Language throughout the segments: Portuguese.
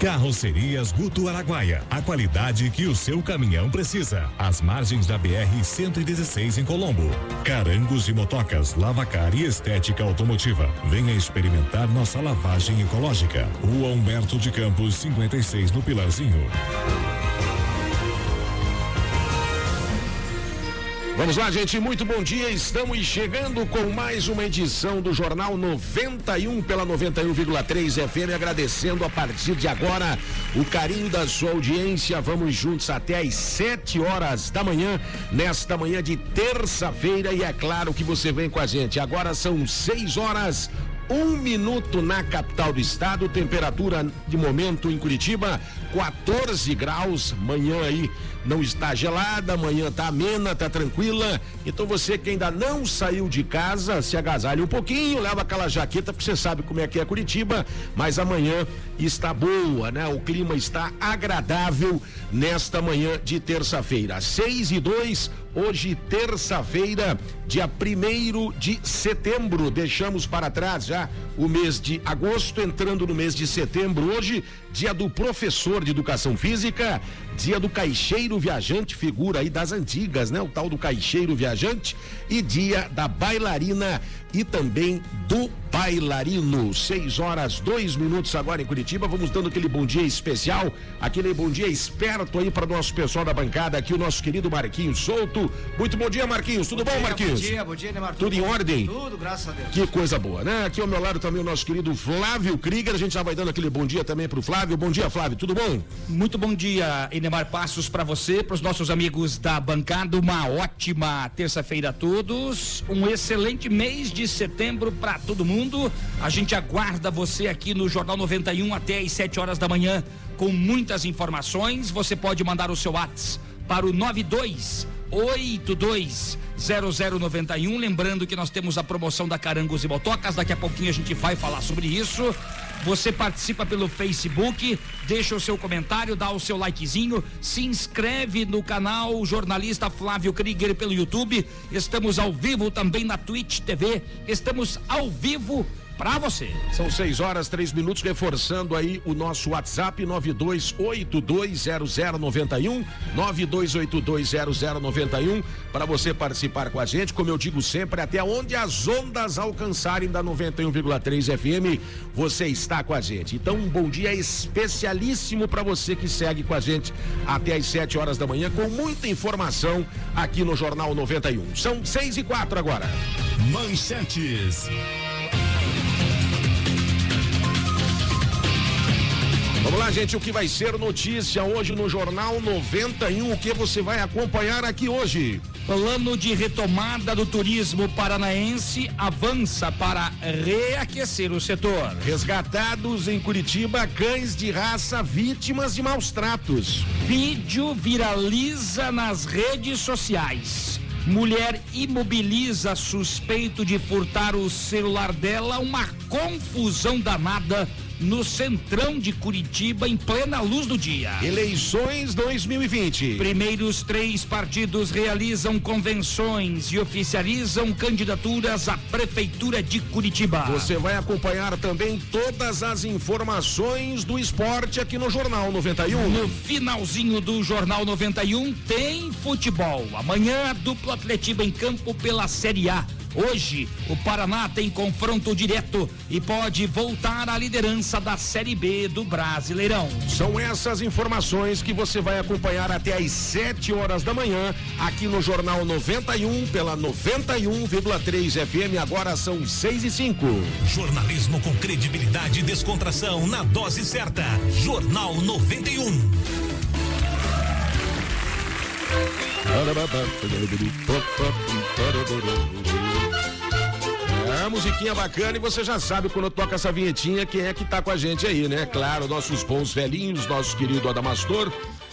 Carrocerias Guto Araguaia. A qualidade que o seu caminhão precisa. Às margens da BR 116 em Colombo. Carangos e motocas, lavacar e estética automotiva. Venha experimentar nossa lavagem ecológica. Rua Humberto de Campos, 56 no Pilarzinho. Vamos lá, gente, muito bom dia. Estamos chegando com mais uma edição do Jornal 91 pela 91,3 FM. Agradecendo a partir de agora o carinho da sua audiência. Vamos juntos até às 7 horas da manhã, nesta manhã de terça-feira. E é claro que você vem com a gente. Agora são 6 horas. Um minuto na capital do estado, temperatura de momento em Curitiba, 14 graus. Manhã aí não está gelada, amanhã está amena, está tranquila. Então você que ainda não saiu de casa, se agasalhe um pouquinho, leva aquela jaqueta, porque você sabe como é que é Curitiba, mas amanhã está boa, né? O clima está agradável nesta manhã de terça-feira. 6 e 2, hoje terça-feira, dia 1 de setembro. Deixamos para trás já o mês de agosto, entrando no mês de setembro. Hoje, dia do professor de educação física, dia do caixeiro viajante, figura aí das antigas, né? O tal do caixeiro viajante e dia da bailarina e também do bailarino. 6 horas, dois minutos agora em Curitiba. Vamos dando aquele bom dia especial, aquele bom dia esperto aí para o nosso pessoal da bancada aqui, o nosso querido Marquinhos Souto. Muito bom dia, Marquinhos. Tudo bom, dia, Marquinhos? Bom dia, bom dia, Neymar. Tudo em ordem? Tudo, graças a Deus. Que coisa boa, né? Aqui ao meu lado também o nosso querido Flávio Krieger. A gente já vai dando aquele bom dia também pro Flávio. Bom dia, Flávio. Tudo bom? Muito bom dia, Enemar Passos, para você, para os nossos amigos da bancada. Uma ótima terça-feira a todos. Um excelente mês de setembro para todo mundo. A gente aguarda você aqui no Jornal 91 até às 7 horas da manhã com muitas informações. Você pode mandar o seu WhatsApp para o 92 82 0091. Lembrando que nós temos a promoção da Carangos e Motocas. Daqui a pouquinho a gente vai falar sobre isso. Você participa pelo Facebook, deixa o seu comentário, dá o seu likezinho, se inscreve no canal Jornalista Flávio Krieger pelo YouTube. Estamos ao vivo também na Twitch TV. Estamos ao vivo para você. São 6 horas, 3 minutos, reforçando aí o nosso WhatsApp 92820091, 92820091, para você participar com a gente, como eu digo sempre, até onde as ondas alcançarem da 91,3 FM, você está com a gente. Então, um bom dia especialíssimo para você que segue com a gente até às 7 horas da manhã, com muita informação aqui no Jornal 91. São 6 e 4 agora. Manchetes. Vamos lá, gente, o que vai ser notícia hoje no Jornal 91, o que você vai acompanhar aqui hoje? Plano de retomada do turismo paranaense avança para reaquecer o setor. Resgatados em Curitiba, cães de raça vítimas de maus tratos. Vídeo viraliza nas redes sociais. Mulher imobiliza suspeito de furtar o celular dela, uma confusão danada no centrão de Curitiba em plena luz do dia. Eleições 2020. Primeiros três partidos realizam convenções e oficializam candidaturas à prefeitura de Curitiba. Você vai acompanhar também todas as informações do esporte aqui no Jornal 91. No finalzinho do Jornal 91 tem futebol. Amanhã a dupla Atletiba em campo pela Série A. Hoje, o Paraná tem confronto direto e pode voltar à liderança da Série B do Brasileirão. São essas informações que você vai acompanhar até às 7 horas da manhã aqui no Jornal 91 pela 91,3 FM. Agora são 6 e 5. Jornalismo com credibilidade e descontração na dose certa. Jornal 91. Musiquinha bacana e você já sabe quando toca essa vinhetinha quem é que tá com a gente aí, né? Claro, nossos bons velhinhos, nosso querido Adamastor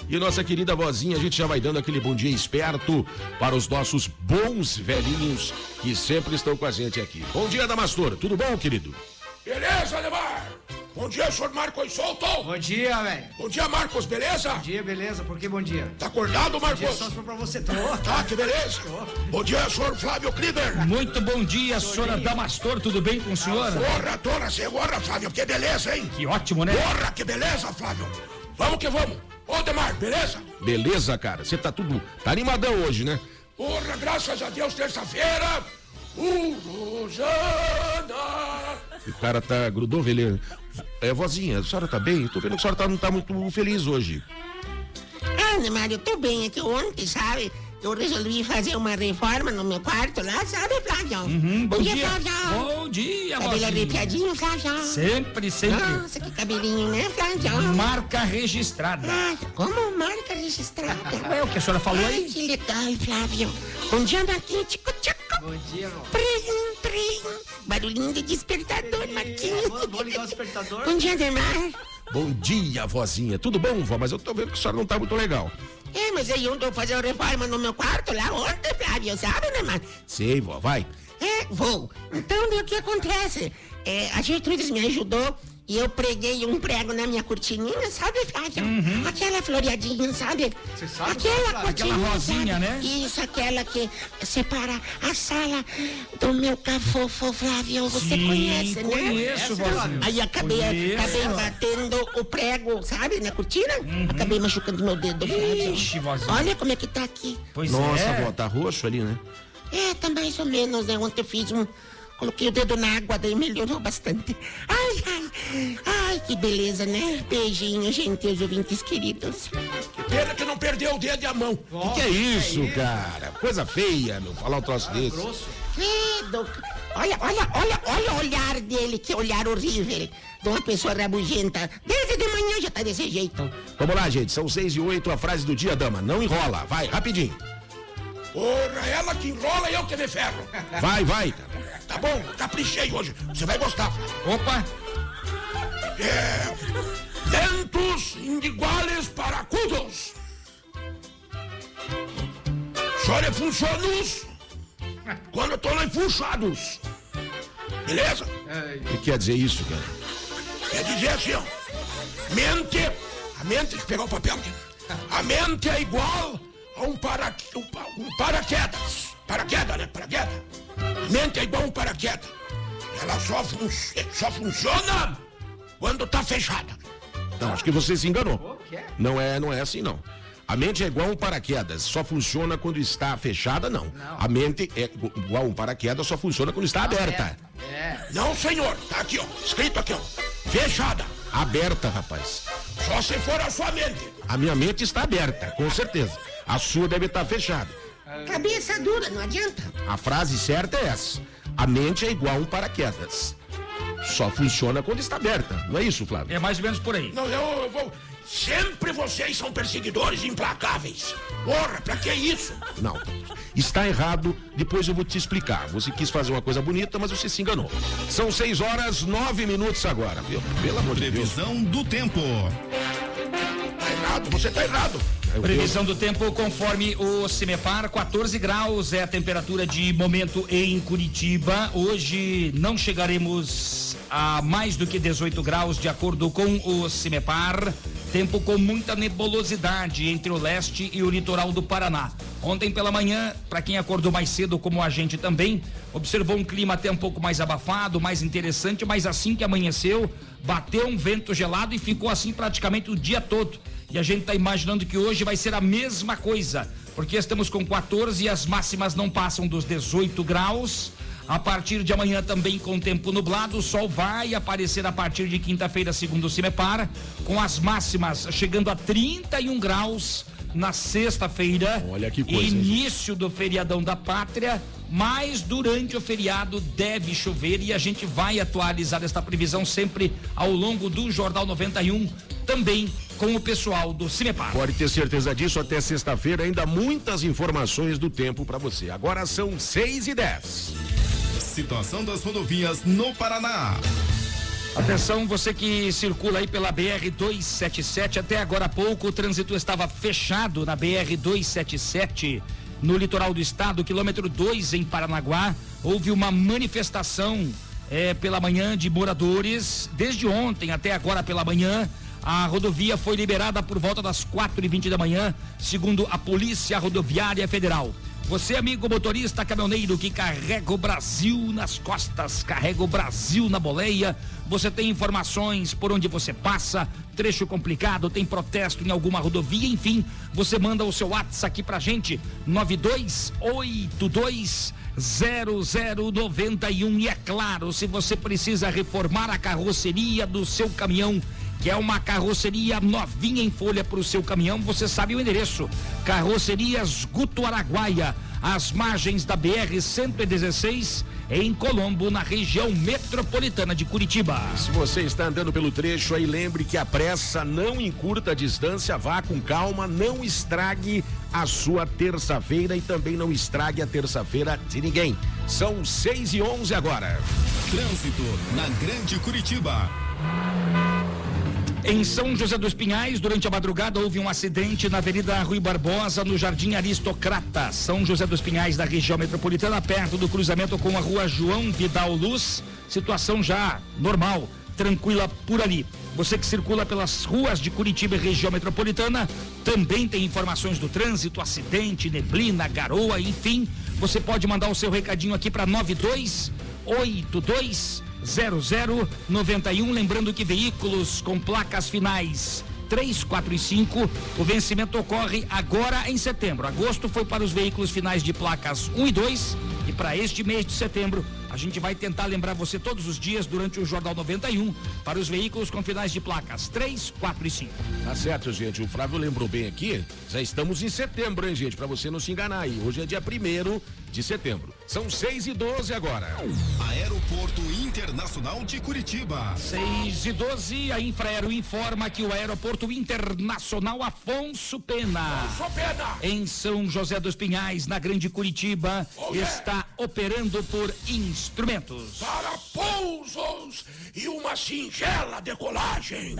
E nossa querida vozinha, a gente já vai dando aquele bom dia esperto para os nossos bons velhinhos que sempre estão com a gente aqui. Bom dia, Damastor. Tudo bom, querido? Beleza, Neymar? Bom dia, senhor Marcos Solto. Bom dia, velho. Bom dia, Marcos, beleza? Bom dia, beleza? Por que bom dia? Tá acordado, Marcos? Bom dia, só pra você. Tô. Tá, que beleza. Bom dia, senhor Flávio Krieger. Muito bom dia, senhora Damastor, tudo bem com o senhor? Porra, dona senhora, Flávio, que beleza, hein? Que ótimo, né? Porra, que beleza, Flávio. Vamos que vamos. Ô, Demar, beleza? Beleza, cara. Você tá tudo. Tá animadão hoje, né? Porra, graças a Deus, terça-feira. Uh, Rosana. O cara tá. Grudou velho. É, vozinha, a senhora tá bem? Eu tô vendo que a senhora tá, não tá muito feliz hoje. Ah, Neymar, eu tô bem. É que ontem, sabe? Eu resolvi fazer uma reforma no meu quarto lá, sabe, Flávio? Uhum, bom, dia, Flávio. Bom dia, Cabelo vozinha. arrepiadinho, Flávio. Sempre, sempre. Nossa, que cabelinho, né, Flávio? Marca registrada. Ah, como marca registrada. É o que a senhora falou Ai, aí? que legal, Flávio. Bom dia, Marquinhos. Tchico, tchico. Bom dia, irmão. Prim. Barulhinho de despertador, Marquinhos. Vou, vou ligar o despertador. Bom dia, Neymar. Bom dia, vozinha. Tudo bom, vó? Mas eu tô vendo que a senhora não tá muito legal. É, mas aí ontem eu fazer uma reforma no meu quarto lá ontem, Flávio, sabe, Neymar? Sei, vó, vai. É, vou. Então, o que acontece? É, a Gertrudes me ajudou e eu preguei um prego na minha cortininha, sabe, Flávio? Aquela floreadinha, sabe? Você sabe, Aquela Flávio? cortininha, Aquela rosinha, sabe? né? Isso, aquela que separa a sala do meu cafofo, Flávio. Você Sim, conhece, né? conheço, vozinha. Aí acabei, Conheço. acabei batendo o prego, sabe, na cortina. Acabei machucando meu dedo, Flávio. Ixi, vozinha. Olha como é que tá aqui. Pois Nossa, é. vó, tá roxo ali, né? É, tá mais ou menos, né? Ontem eu fiz um. Coloquei o dedo na água, daí melhorou bastante. Ai, ai, ai, que beleza, né? Beijinho, gente, os ouvintes queridos. Que pena que não perdeu o dedo e a mão. O que é isso, cara? Coisa feia, meu, falar um troço desse. Grosso. Credo. Olha, olha, olha, olha o olhar dele, que olhar horrível. De uma pessoa rabugenta. Desde de manhã já tá desse jeito. Vamos lá, gente. São seis e oito, a frase do dia, dama. Não enrola. Vai, rapidinho. Porra, ela que enrola e eu que me ferro. Vai, vai. Tá bom, caprichei hoje. Você vai gostar. Opa, Lentos iniguales paracudos. Chore funcionos quando estão enfuchados. Beleza? O que quer dizer isso, cara? Quer dizer assim, ó. Mente, a mente, deixa eu pegar o papel aqui. A mente é igual um, para, um, um paraquedas. Paraquedas, né? Paraquedas. A mente é igual um paraquedas. Ela só, fun só funciona quando tá fechada. Não, acho que você se enganou. Não é, não é assim, não. A mente é igual um paraquedas, só funciona quando está fechada, não. A mente é igual um paraquedas, só funciona quando está aberta. É. Não, senhor. Tá aqui, ó. Escrito aqui, ó. Fechada. Aberta, rapaz. Só se for a sua mente. A minha mente está aberta, com certeza. A sua deve estar fechada. Cabeça dura, não adianta. A frase certa é essa. A mente é igual um paraquedas. Só funciona quando está aberta. Não é isso, Flávio? é mais ou menos por aí. Não, eu, eu vou. Sempre vocês são perseguidores implacáveis. Porra, pra que isso? Não. Está errado, depois eu vou te explicar. Você quis fazer uma coisa bonita, mas você se enganou. São seis horas, nove minutos agora. Viu? Pelo amor de Deus. Previsão do tempo. Errado, você tá errado. Previsão do tempo conforme o CIMEPAR, 14 graus é a temperatura de momento em Curitiba. Hoje não chegaremos a mais do que 18 graus, de acordo com o CIMEPAR. Tempo com muita nebulosidade entre o leste e o litoral do Paraná. Ontem pela manhã, para quem acordou mais cedo, como a gente também, observou um clima até um pouco mais abafado, mais interessante, mas assim que amanheceu, bateu um vento gelado e ficou assim praticamente o dia todo. E a gente está imaginando que hoje vai ser a mesma coisa, porque estamos com 14 e as máximas não passam dos 18 graus. A partir de amanhã também com tempo nublado, o sol vai aparecer a partir de quinta-feira, segundo o Cimepar, com as máximas chegando a 31 graus na sexta-feira. Olha que coisa, hein? Início do feriadão da pátria, mas durante o feriado deve chover e a gente vai atualizar esta previsão sempre ao longo do Jornal 91, também com o pessoal do Cimepar. Pode ter certeza disso, até sexta-feira ainda muitas informações do tempo para você. Agora são seis e dez. Situação das rodovias no Paraná. Atenção, você que circula aí pela BR 277, até agora há pouco o trânsito estava fechado na BR 277 no litoral do estado, quilômetro 2 em Paranaguá. Houve uma manifestação eh, pela manhã de moradores. Desde ontem até agora pela manhã, a rodovia foi liberada por volta das 4 e 20 da manhã, segundo a Polícia Rodoviária Federal. Você, amigo motorista caminhoneiro que carrega o Brasil nas costas, carrega o Brasil na boleia, você tem informações por onde você passa, trecho complicado, tem protesto em alguma rodovia, enfim, você manda o seu WhatsApp aqui pra gente, 9282 0091 e é claro, se você precisa reformar a carroceria do seu caminhão, que é uma carroceria novinha em folha para o seu caminhão, você sabe o endereço. Carrocerias Guto Araguaia, às margens da BR 116, em Colombo, na região metropolitana de Curitiba. Se você está andando pelo trecho aí, lembre que a pressa não encurta a distância, vá com calma, não estrague a sua terça-feira e também não estrague a terça-feira de ninguém. São 6 e 11 agora. Trânsito na Grande Curitiba. Em São José dos Pinhais, durante a madrugada, houve um acidente na Avenida Rui Barbosa, no Jardim Aristocrata. São José dos Pinhais, da região metropolitana, perto do cruzamento com a rua João Vidal Luz. Situação já normal, tranquila por ali. Você que circula pelas ruas de Curitiba e região metropolitana, também tem informações do trânsito, acidente, neblina, garoa, enfim. Você pode mandar o seu recadinho aqui para 9282 0091. Lembrando que veículos com placas finais 3, 4 e 5, o vencimento ocorre agora em setembro. Agosto foi para os veículos finais de placas 1 e 2 e para este mês de setembro a gente vai tentar lembrar você todos os dias durante o Jornal 91 para os veículos com finais de placas 3, 4 e 5. Tá certo, gente. O Flávio lembrou bem aqui. Já estamos em setembro, hein, gente? Para você não se enganar aí. Hoje é dia 1 de setembro. São 6 e 12 agora. Aeroporto Internacional de Curitiba. 6 e 12, a Infraero informa que o Aeroporto Internacional Afonso Pena. Sou pena. Em São José dos Pinhais, na Grande Curitiba, está operando por instrumentos. Para pousos e uma singela decolagem.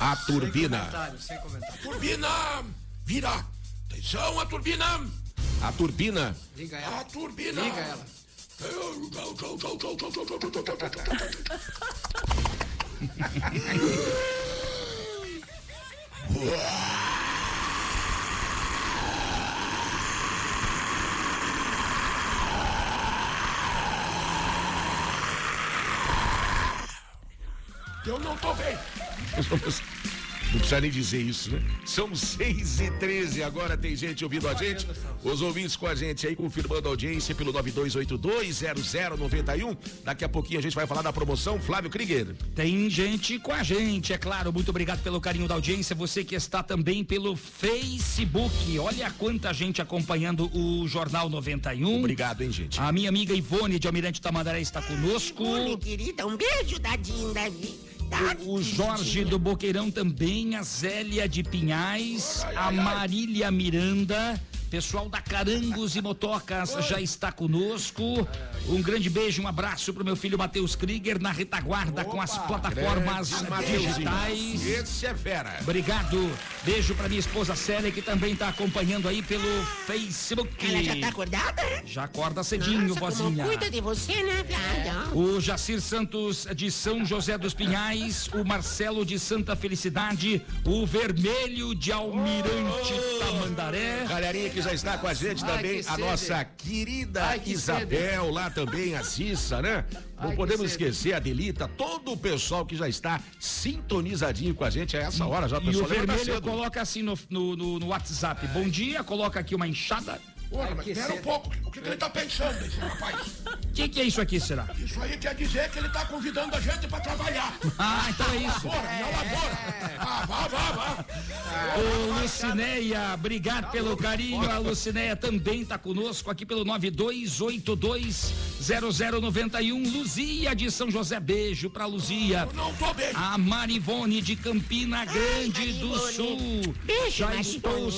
A turbina. Comentário, sem comentário. Turbina, vira. Atenção, a turbina. A turbina. Liga A ela. turbina. Liga ela. Eu não tô bem. Não precisa nem dizer isso, né? São 6 e 13 agora tem gente ouvindo a gente. Os ouvintes com a gente aí, confirmando a audiência pelo 92820091. Daqui a pouquinho a gente vai falar da promoção Flávio Krieger. Tem gente com a gente, é claro. Muito obrigado pelo carinho da audiência. Você que está também pelo Facebook. Olha quanta gente acompanhando o Jornal 91. Obrigado, hein, gente. A minha amiga Ivone de Almirante Tamandaré está conosco. Oi, querida, um beijo, dadinho, Davi. O Jorge do Boqueirão também, a Zélia de Pinhais, a Marília Miranda, pessoal da Carangos e Motocas já está conosco. Um grande beijo, um abraço pro meu filho Matheus Krieger na retaguarda com as plataformas digitais. Esse é fera. Obrigado. Beijo pra minha esposa Célia que também tá acompanhando aí pelo Facebook. Ela já tá acordada? Já acorda cedinho, Nossa, vozinha. cuida de você, né? O Jacir Santos de São José dos Pinhais, o Marcelo de Santa Felicidade, o Vermelho de Almirante Tamandaré. Galerinha que já está com a gente Ai, também, a nossa querida Ai, que Isabel, lá também, a Cissa, né? Não Ai, que podemos esquecer a Delita, todo o pessoal que já está sintonizadinho com a gente a essa hora já. O E o pessoal levanta vermelho coloca assim no, no, no- no WhatsApp. Bom dia, coloca aqui uma enxada. Porra, mas espera um pouco. O que, que ele tá pensando, esse rapaz? O que, que é isso aqui, será? Isso aí quer dizer que ele tá convidando a gente pra trabalhar. Ah, então é isso. Porra, minha lavoura. Ah, vá, vá, vá. Ô, Lucinéia, obrigado pelo carinho. A Lucinéia também está conosco aqui pelo 92820091. Luzia de São José, beijo pra Luzia. Eu não tô bem. A Marivone de Campina Grande do Marivone. Sul. Beijo, Já Marivone. estou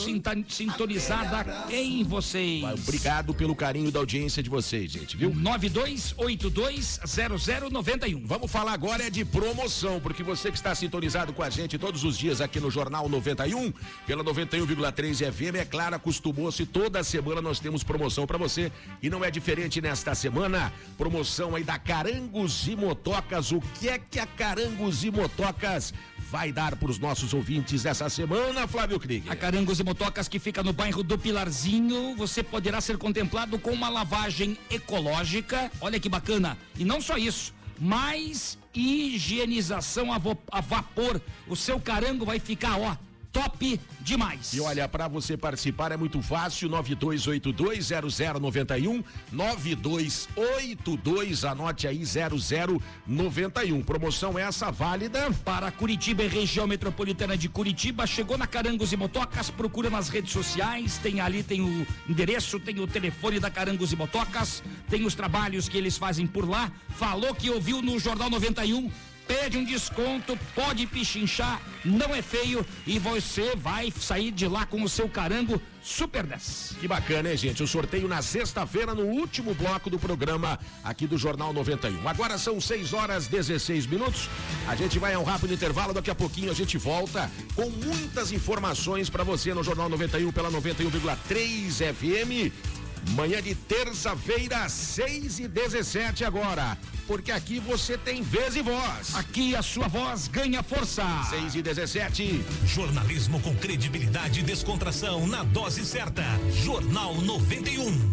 sintonizada em vocês. Obrigado pelo carinho da audiência de vocês, gente, viu? 92820091. Vamos falar agora é de promoção, porque você que está sintonizado com a gente todos os dias aqui no Jornal 91, pela 91,3 FM, é claro, acostumou-se, toda semana nós temos promoção para você e não é diferente nesta semana. Promoção aí da Carangos e Motocas. O que é que a Carangos e Motocas vai dar para os nossos ouvintes essa semana, Flávio Krieger? A Carangos e Motocas, que fica no bairro do Pilarzinho, você poderá ser contemplado com uma lavagem ecológica. Olha que bacana. E não só isso, mais higienização a, a vapor. O seu carango vai ficar, ó, top demais. E olha, para você participar é muito fácil, 92820091, 9282, anote aí 0091. Promoção essa válida Para Curitiba e região metropolitana de Curitiba, chegou na Carangos e Motocas, procura nas redes sociais, tem ali, tem o endereço, tem o telefone da Carangos e Motocas, tem os trabalhos que eles fazem por lá, falou que ouviu no Jornal 91, pede um desconto, pode pichinchar, não é feio e você vai sair de lá com o seu carango Super 10. Que bacana, hein, gente? O sorteio na sexta-feira, no último bloco do programa aqui do Jornal 91. Agora são 6 horas 16 minutos. A gente vai a um rápido intervalo. Daqui a pouquinho a gente volta com muitas informações para você no Jornal 91 pela 91,3 FM. Manhã de terça-feira, 6 e 17 agora. Porque aqui você tem vez e voz. Aqui a sua voz ganha força. 6 e 17. Jornalismo com credibilidade e descontração na dose certa. Jornal 91.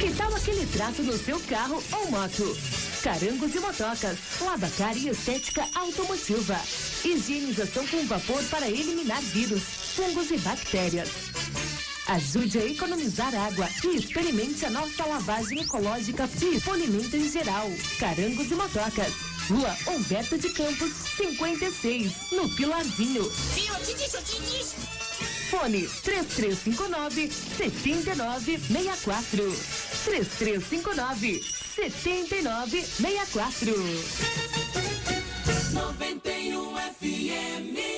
Que tal aquele trato no seu carro ou moto? Carangos e motocas, lavacar e estética automotiva. Higienização com vapor para eliminar vírus, fungos e bactérias. Ajude a economizar água e experimente a nossa lavagem ecológica e polimento em geral. Carangos e motocas. Rua Humberto de Campos, 56, no Pilarzinho. Fone 3359 7964. 3359 7964. 91 FM.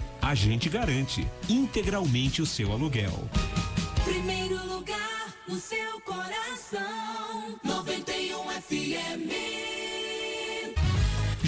A gente garante integralmente o seu aluguel. Primeiro lugar seu coração. 91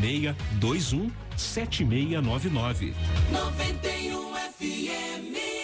996 21 7699. 91 FM.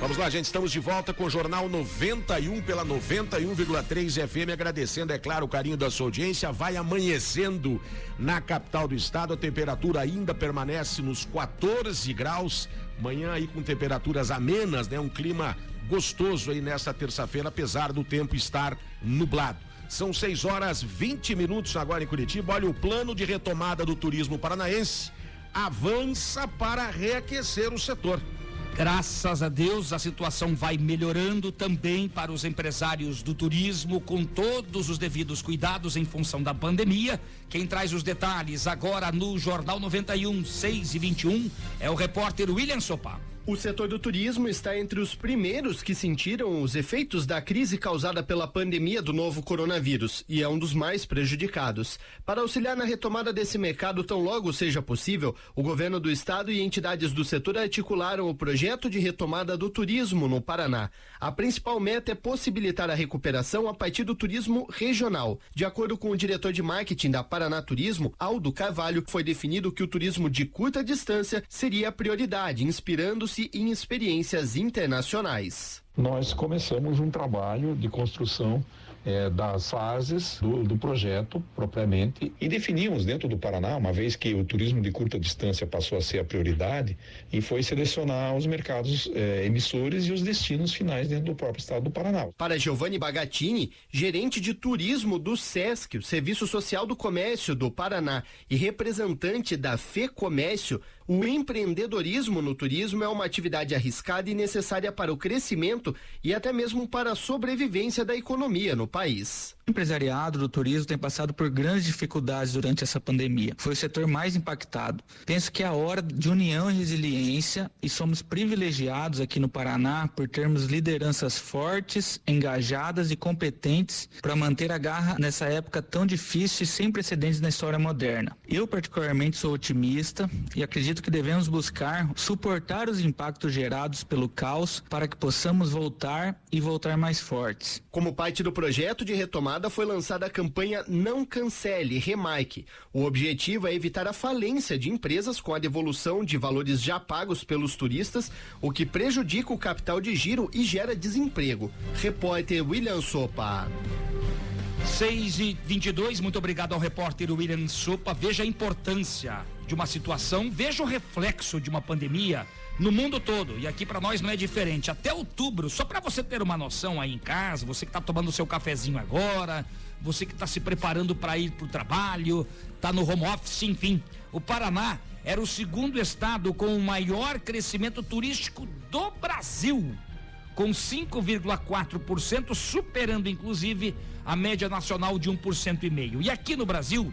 Vamos lá, gente, estamos de volta com o Jornal 91 pela 91,3 FM, agradecendo, é claro, o carinho da sua audiência. Vai amanhecendo na capital do estado, a temperatura ainda permanece nos 14 graus. Manhã aí com temperaturas amenas, né? Um clima gostoso aí nessa terça-feira, apesar do tempo estar nublado. São 6 horas 20 minutos agora em Curitiba. Olha, o plano de retomada do turismo paranaense avança para reaquecer o setor. Graças a Deus, a situação vai melhorando também para os empresários do turismo, com todos os devidos cuidados em função da pandemia. Quem traz os detalhes agora no Jornal 91, 6 e 21 é o repórter William Sopa. O setor do turismo está entre os primeiros que sentiram os efeitos da crise causada pela pandemia do novo coronavírus e é um dos mais prejudicados. Para auxiliar na retomada desse mercado tão logo seja possível, o governo do estado e entidades do setor articularam o projeto de retomada do turismo no Paraná. A principal meta é possibilitar a recuperação a partir do turismo regional. De acordo com o diretor de marketing da Paraná Turismo, Aldo Carvalho, foi definido que o turismo de curta distância seria a prioridade, inspirando-se em experiências internacionais. Nós começamos um trabalho de construção eh, das fases do, do, projeto propriamente e definimos dentro do Paraná, uma vez que o turismo de curta distância passou a ser a prioridade, e foi selecionar os mercados eh, emissores e os destinos finais dentro do próprio estado do Paraná. Para Giovanni Bagatini, gerente de turismo do SESC, o Serviço Social do Comércio do Paraná, e representante da FEComércio, o empreendedorismo no turismo é uma atividade arriscada e necessária para o crescimento e até mesmo para a sobrevivência da economia no país. Empresariado do turismo tem passado por grandes dificuldades durante essa pandemia. Foi o setor mais impactado. Penso que é a hora de união e resiliência e somos privilegiados aqui no Paraná por termos lideranças fortes, engajadas e competentes para manter a garra nessa época tão difícil e sem precedentes na história moderna. Eu particularmente sou otimista e acredito que devemos buscar suportar os impactos gerados pelo caos para que possamos voltar e voltar mais fortes. Como parte do projeto de retomada foi lançada a campanha Não Cancele, Remike. O objetivo é evitar a falência de empresas com a devolução de valores já pagos pelos turistas, o que prejudica o capital de giro e gera desemprego. Repórter William Sopa. 6 e 22 muito obrigado ao repórter William Sopa. Veja a importância de uma situação, veja o reflexo de uma pandemia no mundo todo. E aqui para nós não é diferente. Até outubro, só para você ter uma noção aí em casa, você que está tomando seu cafezinho agora, você que está se preparando para ir para o trabalho, está no home office, enfim. O Paraná era o segundo estado com o maior crescimento turístico do Brasil, com 5,4%, superando inclusive a média nacional de 1,5%. E aqui no Brasil,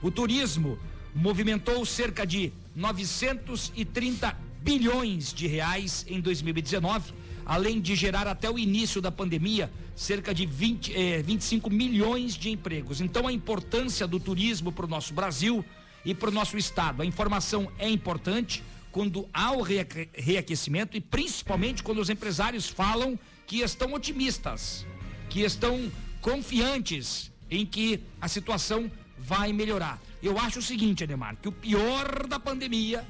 o turismo movimentou cerca de 930 bilhões de reais em 2019, além de gerar até o início da pandemia cerca de 20, eh, 25 milhões de empregos. Então a importância do turismo para o nosso Brasil e para o nosso estado. A informação é importante quando há o reaquecimento e principalmente quando os empresários falam que estão otimistas, que estão confiantes em que a situação vai melhorar. Eu acho o seguinte, Ademar, que o pior da pandemia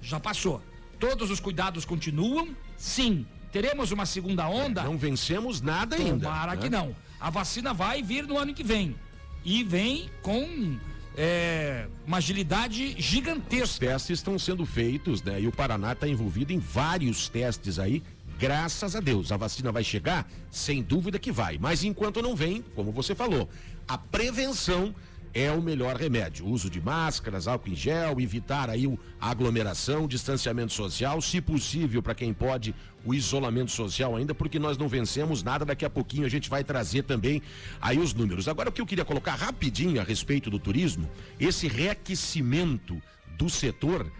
já passou. Todos os cuidados continuam? Sim. Teremos uma segunda onda? Não vencemos nada ainda. Tomara né? que não. A vacina vai vir no ano que vem. E vem com é, uma agilidade gigantesca. Os testes estão sendo feitos, né? E o Paraná está envolvido em vários testes aí. Graças a Deus, a vacina vai chegar? Sem dúvida que vai. Mas enquanto não vem, como você falou, a prevenção é o melhor remédio. Uso de máscaras, álcool em gel, evitar aí a aglomeração, distanciamento social, se possível, para quem pode, o isolamento social ainda, porque nós não vencemos nada. Daqui a pouquinho a gente vai trazer também aí os números. Agora, o que eu queria colocar rapidinho a respeito do turismo, esse reaquecimento do setor,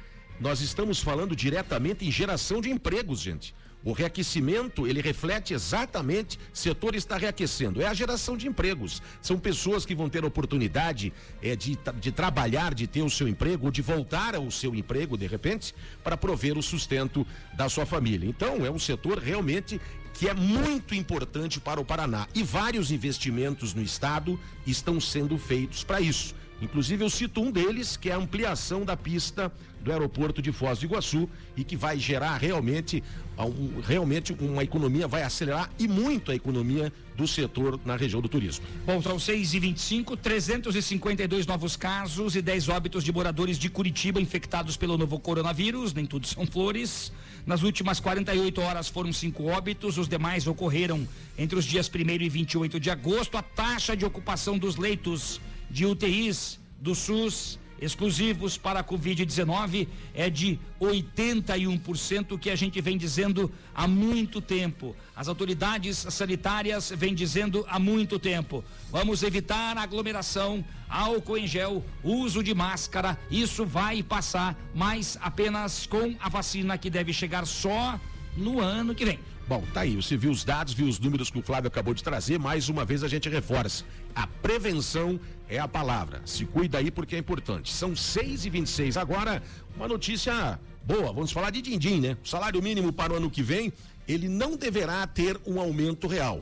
nós estamos falando diretamente em geração de empregos, gente. O reaquecimento, ele reflete exatamente, setor está reaquecendo, é a geração de empregos. São pessoas que vão ter oportunidade é, de, de trabalhar, de ter o seu emprego, ou de voltar ao seu emprego, de repente, para prover o sustento da sua família. Então, é um setor realmente que é muito importante para o Paraná. E vários investimentos no estado estão sendo feitos para isso Inclusive, eu cito um deles, que é a ampliação da pista do aeroporto de Foz do Iguaçu e que vai gerar realmente, um, realmente uma economia, vai acelerar e muito a economia do setor na região do turismo. Bom, são 6 e 25 352 novos casos e 10 óbitos de moradores de Curitiba infectados pelo novo coronavírus, nem tudo são flores. Nas últimas 48 horas foram cinco óbitos, os demais ocorreram entre os dias 1 e 28 de agosto. A taxa de ocupação dos leitos de UTIs do SUS exclusivos para a Covid-19 é de 81%, que a gente vem dizendo há muito tempo. As autoridades sanitárias vêm dizendo há muito tempo. Vamos evitar aglomeração, álcool em gel, uso de máscara. Isso vai passar, mas apenas com a vacina que deve chegar só no ano que vem. Bom, tá aí. Você viu os dados, viu os números que o Flávio acabou de trazer. Mais uma vez a gente reforça. A prevenção é a palavra. Se cuida aí porque é importante. São 6 e 26 Agora, uma notícia boa. Vamos falar de din-din, né? O salário mínimo para o ano que vem, ele não deverá ter um aumento real.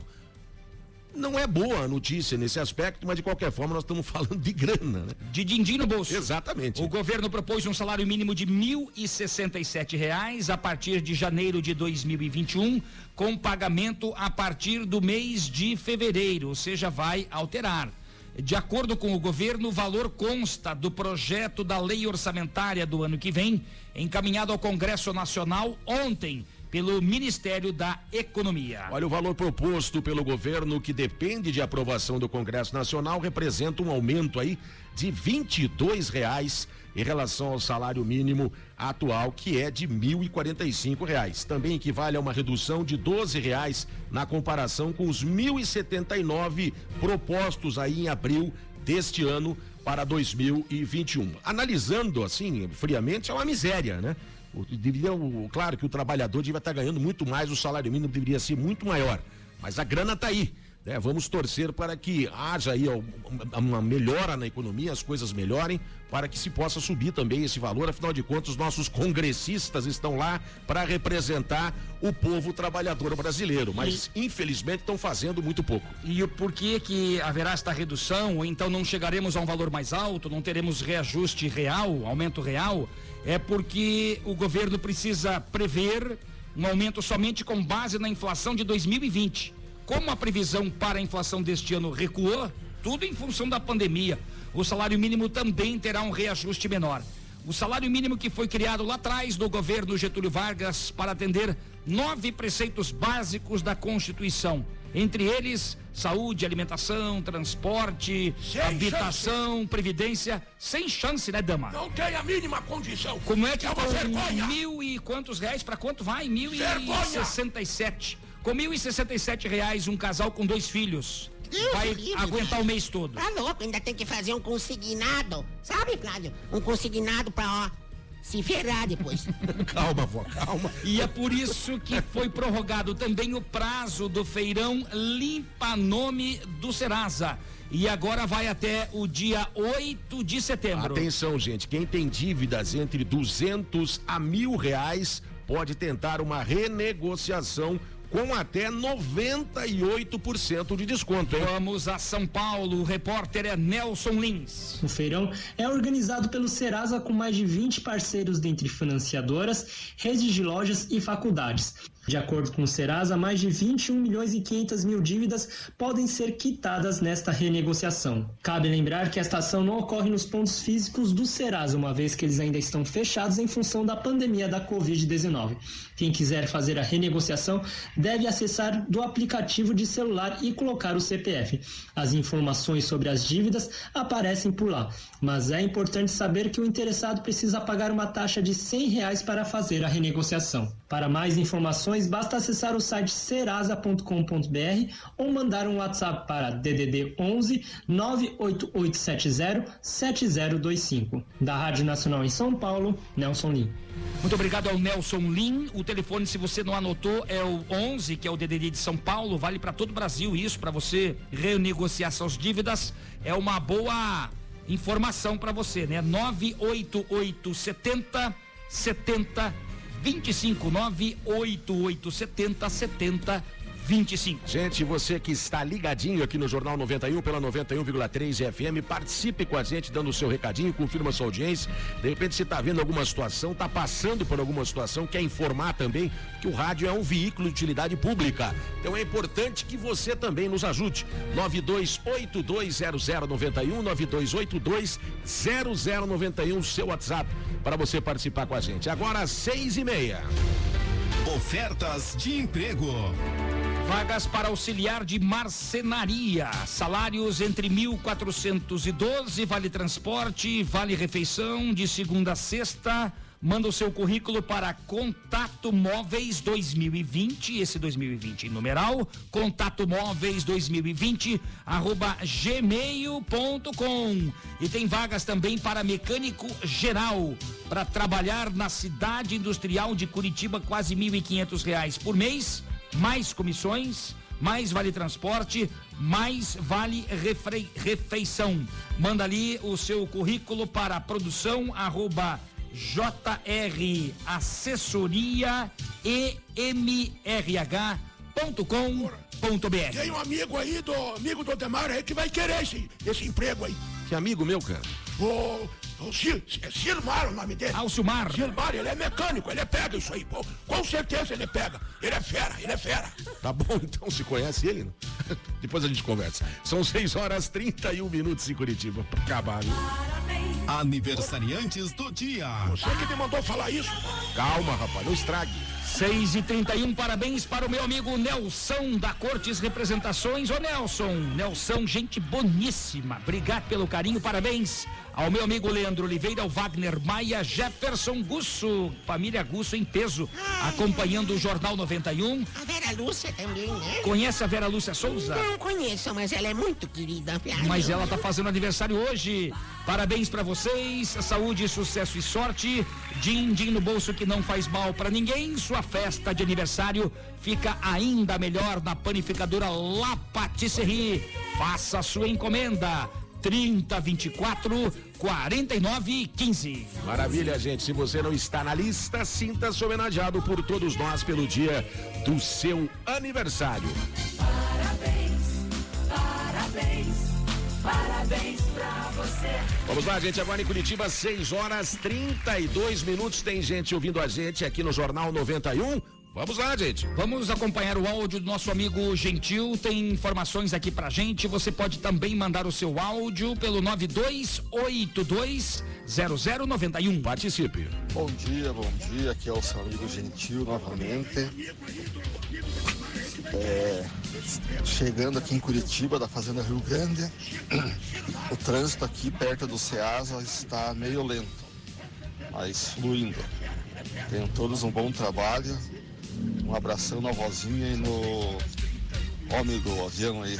Não é boa a notícia nesse aspecto, mas de qualquer forma nós estamos falando de grana, né? De din-din no bolso. Exatamente. O governo propôs um salário mínimo de 1.067 reais a partir de janeiro de 2021, com pagamento a partir do mês de fevereiro, ou seja, vai alterar. De acordo com o governo, o valor consta do projeto da lei orçamentária do ano que vem, encaminhado ao Congresso Nacional ontem pelo Ministério da Economia. Olha, o valor proposto pelo governo, que depende de aprovação do Congresso Nacional, representa um aumento aí de R$ reais em relação ao salário mínimo atual, que é de 1.045 reais. Também equivale a uma redução de R$ reais na comparação com os R$ 1.079 propostos aí em abril deste ano para 2021. Analisando assim, friamente, é uma miséria, né? O, deveria, o, claro que o trabalhador devia estar ganhando muito mais, o salário mínimo deveria ser muito maior. Mas a grana está aí. Né? Vamos torcer para que haja aí uma melhora na economia, as coisas melhorem, para que se possa subir também esse valor. Afinal de contas, os nossos congressistas estão lá para representar o povo trabalhador brasileiro, mas e... infelizmente estão fazendo muito pouco. E o porquê que haverá esta redução, ou então não chegaremos a um valor mais alto, não teremos reajuste real, aumento real? é porque o governo precisa prever um aumento somente com base na inflação de 2020. Como a previsão para a inflação deste ano recuou, tudo em função da pandemia, o salário mínimo também terá um reajuste menor. O salário mínimo que foi criado lá atrás do governo Getúlio Vargas para atender nove preceitos básicos da Constituição entre eles, saúde, alimentação, transporte, sem habitação, chance. previdência, sem chance, né, dama? Não tem a mínima condição. Como é que é com vergonha. mil e quantos reais para quanto vai? Mil e sessenta e sete. Com mil e sessenta e sete reais, um casal com dois filhos. Deus vai livre, aguentar o mês todo. Tá louco, ainda tem que fazer um consignado. Sabe, Flávio? Um consignado pra, ó, se ferrar depois. calma, vó, calma. E é por isso que foi prorrogado também o prazo do feirão Limpa Nome do Serasa. E agora vai até o dia 8 de setembro. Atenção, gente, quem tem dívidas entre 200 a mil reais pode tentar uma renegociação com até 98% de desconto. Hein? Vamos a São Paulo, o repórter é Nelson Lins. O feirão é organizado pelo Serasa com mais de 20 parceiros dentre financiadoras, redes de lojas e faculdades. De acordo com o Serasa, mais de 21 milhões e 500 mil dívidas podem ser quitadas nesta renegociação. Cabe lembrar que esta ação não ocorre nos pontos físicos do Serasa, uma vez que eles ainda estão fechados em função da pandemia da Covid-19. Quem quiser fazer a renegociação deve acessar do aplicativo de celular e colocar o CPF. As informações sobre as dívidas aparecem por lá, mas é importante saber que o interessado precisa pagar uma taxa de 100 reais para fazer a renegociação. Para mais informações, basta acessar o site serasa.com.br ou mandar um WhatsApp para DDD 11 98870 7025. Da Rádio Nacional em São Paulo, Nelson Lim. Muito obrigado ao Nelson Lim. O telefone, se você não anotou, é o 11, que é o DDD de São Paulo. Vale para todo o Brasil isso, para você renegociar suas dívidas. É uma boa informação para você, né? 98870 70 25 98870 70 25. Gente, você que está ligadinho aqui no Jornal 91 pela 91,3 FM, participe com a gente, dando o seu recadinho, confirma sua audiência. De repente você está vendo alguma situação, está passando por alguma situação, quer informar também que o rádio é um veículo de utilidade pública. Então é importante que você também nos ajude. 92820091, 92820091, seu WhatsApp, para você participar com a gente. Agora às seis e meia. Ofertas de emprego. Vagas para auxiliar de marcenaria. Salários entre 1.412, vale transporte, vale refeição, de segunda a sexta. Manda o seu currículo para Contato Móveis 2020, esse 2020 em numeral, Contato Móveis 2020, arroba gmail.com. E tem vagas também para mecânico geral, para trabalhar na cidade industrial de Curitiba, quase 1.500 reais por mês, mais comissões, mais vale transporte, mais vale refeição. Manda ali o seu currículo para produção arroba JR Assessoria EMRH.com.br. Tem um amigo aí do amigo do Odemar aí que vai querer esse, esse emprego aí. Que amigo meu, cara? O, o é Silmar o nome dele. Ah, o Silmar. Silmar, ele é mecânico, ele pega isso aí, pô. Com certeza ele pega. Ele é fera, ele é fera. Tá bom, então se conhece ele? Não? Depois a gente conversa. São 6 horas 31 minutos em Curitiba. Pra acabar, viu? Aniversariantes do dia. Você que me mandou falar isso. Calma, rapaz, não estrague. 6 e 31 parabéns para o meu amigo Nelson da Cortes Representações. Ô Nelson, Nelson, gente boníssima. Obrigado pelo carinho, parabéns ao meu amigo Leandro Oliveira, ao Wagner Maia, Jefferson Gusso, família Gusso em peso, acompanhando o Jornal 91. A Vera Lúcia também, né? Conhece a Vera Lúcia Souza? Não conheço, mas ela é muito querida. Ai, Mas ela tá fazendo aniversário hoje. Parabéns pra vocês, saúde, sucesso e sorte. Din din no bolso que não faz mal pra ninguém. Sua festa de aniversário fica ainda melhor na panificadora La Patisserie. Faça a sua encomenda. 30 24 49 15. Maravilha, gente. Se você não está na lista, sinta-se homenageado por todos nós pelo dia do seu aniversário. Parabéns, parabéns, parabéns pra você. Vamos lá, gente. Agora em Curitiba, 6 horas 32 minutos. Tem gente ouvindo a gente aqui no Jornal 91. Vamos lá, gente. Vamos acompanhar o áudio do nosso amigo Gentil. Tem informações aqui pra gente. Você pode também mandar o seu áudio pelo 92820091. Participe. Bom dia, bom dia. Aqui é o seu amigo Gentil novamente. É, chegando aqui em Curitiba, da Fazenda Rio Grande, o trânsito aqui perto do Ceasa está meio lento, mas fluindo. Tenham todos um bom trabalho. Um abração na vozinha e no homem do avião aí.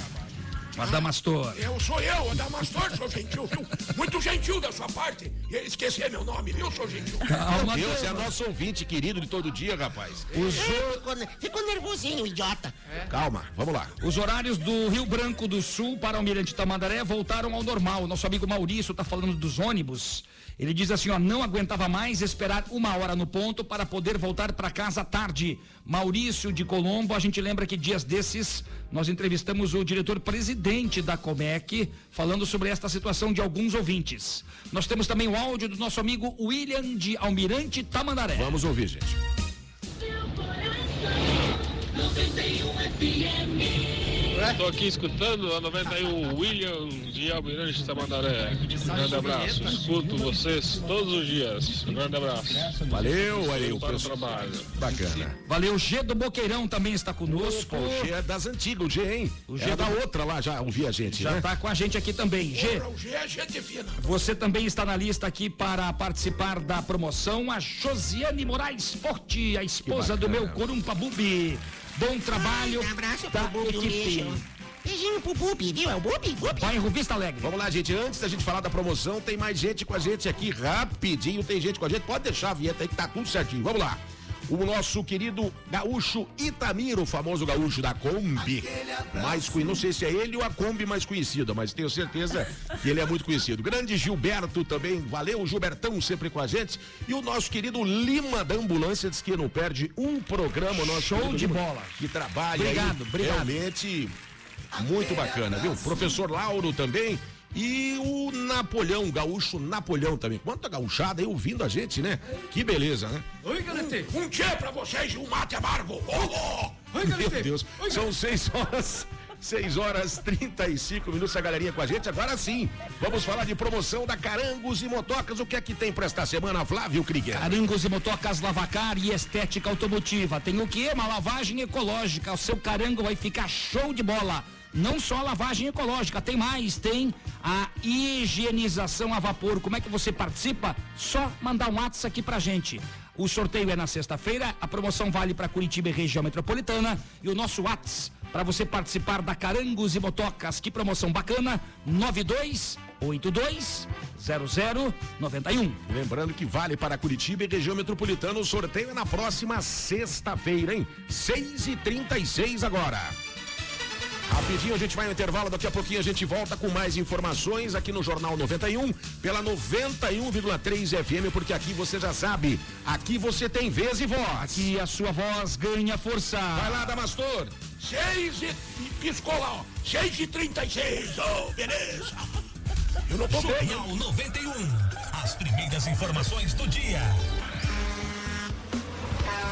Adamastor. Eu sou eu, Adamastor, sou gentil, viu? Muito gentil da sua parte. E esquecer meu nome, viu, sou gentil. Meu Deus, você é nosso ouvinte querido de todo dia, rapaz. Os É, ficou, ficou nervosinho, idiota. Calma, vamos lá. Os horários do Rio Branco do Sul para Almirante Tamandaré voltaram ao normal. Nosso amigo Maurício está falando dos ônibus. Ele diz assim, ó, não aguentava mais esperar uma hora no ponto para poder voltar para casa à tarde. Maurício de Colombo, a gente lembra que dias desses nós entrevistamos o diretor-presidente da Comec falando sobre esta situação de alguns ouvintes. Nós temos também o áudio do nosso amigo William de Almirante Tamandaré. Vamos ouvir, gente. 91 FM. Estou aqui escutando a 91 William de Almirante Tamandaré. Um grande abraço. Escuto vocês todos os dias. Um grande abraço. Valeu, valeu. Para o trabalho. Bacana. Valeu, G do Boqueirão também está conosco. Opa, o G é das antigas, o G, hein? O G é da outra lá, já ouvi a gente, Já né? está com a gente aqui também. G, Porra, o G é gente fina. você também está na lista aqui para participar da promoção. A Josiane Moraes Forte, a esposa do meu Corumpa Bubi. Bom trabalho Um abraço da pro equipe. Beijinho pro Bubi, viu? É o Bubi, Bubi. Bairro Vista Alegre. Vamos lá, gente. Antes da gente falar da promoção, tem mais gente com a gente aqui rapidinho. Tem gente com a gente. Pode deixar a vinheta aí que tá tudo certinho. Vamos lá. O nosso querido gaúcho Itamiro, o famoso gaúcho da Kombi. Mais conhe- não sei se é ele ou a Kombi mais conhecida, mas tenho certeza que ele é muito conhecido. Grande Gilberto também, valeu, Gilbertão sempre com a gente. E o nosso querido Lima da Ambulância diz que não perde um programa. Nosso Show de Lima, bola. Que trabalha Obrigado, aí, obrigado. realmente muito bacana, viu? Professor Lauro também. E o Napoleão, gaúcho Napoleão também. Quanta gauchada aí ouvindo a gente, né? Que beleza, né? Oi, Galete. Um tchê pra vocês e um mate amargo. Oh, oh. Meu Deus, são 6 horas. 6 horas 35 minutos, a galerinha com a gente. Agora sim, vamos falar de promoção da Carangos e Motocas. O que é que tem pra esta semana, Flávio Krieger? Carangos e motocas lavacar e estética automotiva. Tem o quê? Uma lavagem ecológica. O seu carango vai ficar show de bola. Não só a lavagem ecológica, tem mais, tem a higienização a vapor. Como é que você participa? Só mandar um WhatsApp aqui pra gente. O sorteio é na sexta-feira, a promoção vale para Curitiba e região metropolitana e o nosso WhatsApp para você participar da Carangos e Motocas. Que promoção bacana! 9282 0091. Lembrando que vale para Curitiba e região metropolitana. O sorteio é na próxima sexta-feira, hein? 6h36 agora. Rapidinho, a gente vai no intervalo, daqui a pouquinho a gente volta com mais informações aqui no Jornal 91, pela 91,3 FM, porque aqui você já sabe, aqui você tem vez e voz. Aqui a sua voz ganha força. Vai lá, Damastor. Seis e... e piscou lá, ó. Seis e trinta e seis, oh, beleza. Eu não tô bem. Jornal 91. As primeiras informações do dia.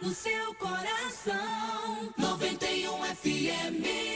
no seu coração. 91 FM.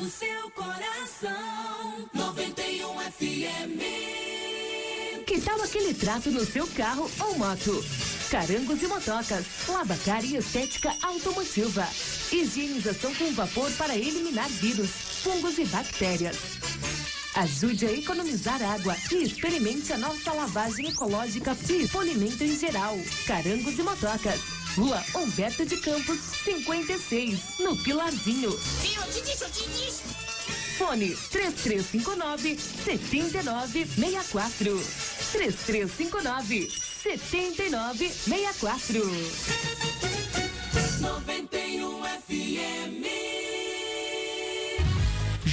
no seu coração. 91 FM. Que tal aquele trato no seu carro ou moto? Carangos e motocas, lavacar e estética automotiva. Higienização com vapor para eliminar vírus, fungos e bactérias. Ajude a economizar água e experimente a nossa lavagem ecológica e polimento em geral. Carangos e motocas. Rua Humberto de Campos, 56, no Pilarzinho. Fone 3359 7964. 3359 7964. 91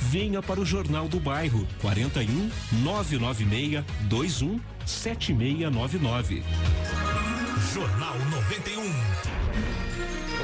Venha para o Jornal do Bairro 41 996 21 7699. Jornal 91.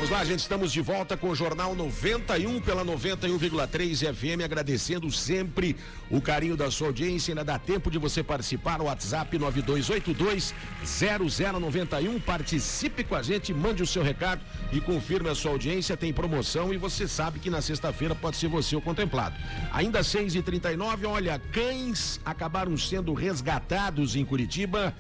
Vamos lá, gente, estamos de volta com o Jornal 91 pela 91,3 FM, agradecendo sempre o carinho da sua audiência. Ainda dá tempo de você participar WhatsApp 9282-0091. Participe com a gente, mande o seu recado e confirme a sua audiência. Tem promoção e você sabe que na sexta-feira pode ser você o contemplado. Ainda 6h39, olha, cães acabaram sendo resgatados em Curitiba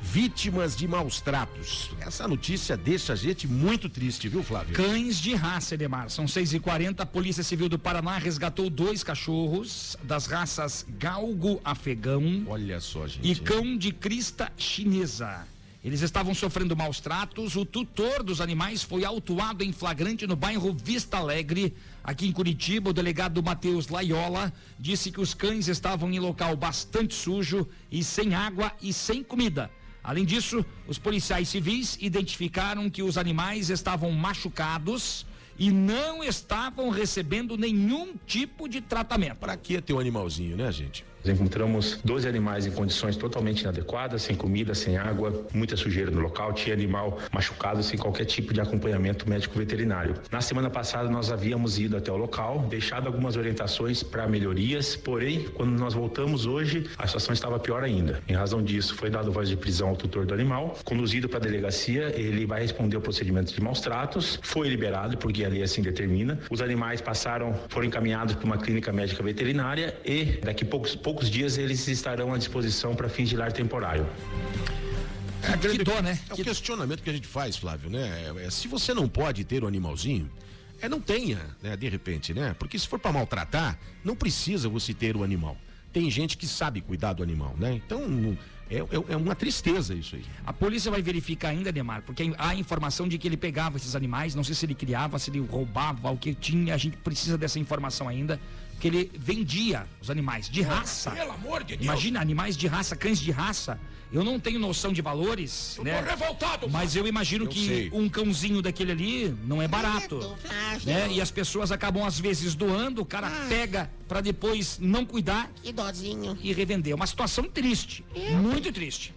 vítimas de maus tratos. Essa notícia deixa a gente muito triste, viu, Flávio? Cães de raça, Edemar. São 6 e 40 A Polícia Civil do Paraná resgatou dois cachorros das raças galgo afegão. Olha só, gente. E cão de crista chinesa. Eles estavam sofrendo maus tratos. O tutor dos animais foi autuado em flagrante no bairro Vista Alegre, aqui em Curitiba. O delegado Matheus Laiola disse que os cães estavam em local bastante sujo e sem água e sem comida. Além disso, os policiais civis identificaram que os animais estavam machucados e não estavam recebendo nenhum tipo de tratamento. Para que ter um animalzinho, né, gente? Nós encontramos 12 animais em condições totalmente inadequadas, sem comida, sem água, muita sujeira no local, tinha animal machucado sem qualquer tipo de acompanhamento médico veterinário. Na semana passada nós havíamos ido até o local, deixado algumas orientações para melhorias, porém, quando nós voltamos hoje, a situação estava pior ainda. Em razão disso, foi dado voz de prisão ao tutor do animal, conduzido para a delegacia, ele vai responder o procedimento de maus tratos, foi liberado porque a lei assim determina. Os animais passaram, foram encaminhados para uma clínica médica veterinária e daqui poucos poucos dias eles estarão à disposição para fins de lar temporário. É, grande, dó, né? É o questionamento que a gente faz, Flávio, né? É, é, se você não pode ter o um animalzinho, é não tenha, né? De repente, né? Porque se for para maltratar, não precisa você ter o animal. Tem gente que sabe cuidar do animal, né? Então, é, é, é, uma tristeza isso aí. A polícia vai verificar ainda, Demar, porque há informação de que ele pegava esses animais, não sei se ele criava, se ele roubava, o que tinha, a gente precisa dessa informação ainda que ele vendia os animais de raça. Pelo amor de Deus. Imagina, animais de raça, cães de raça. Eu não tenho noção de valores, eu né? Tô revoltado. Mas eu imagino eu que sei. um cãozinho daquele ali não é barato, né? E as pessoas acabam às vezes doando, o cara ah. pega para depois não cuidar. Que dozinho. E revender. É uma situação triste, eu muito triste.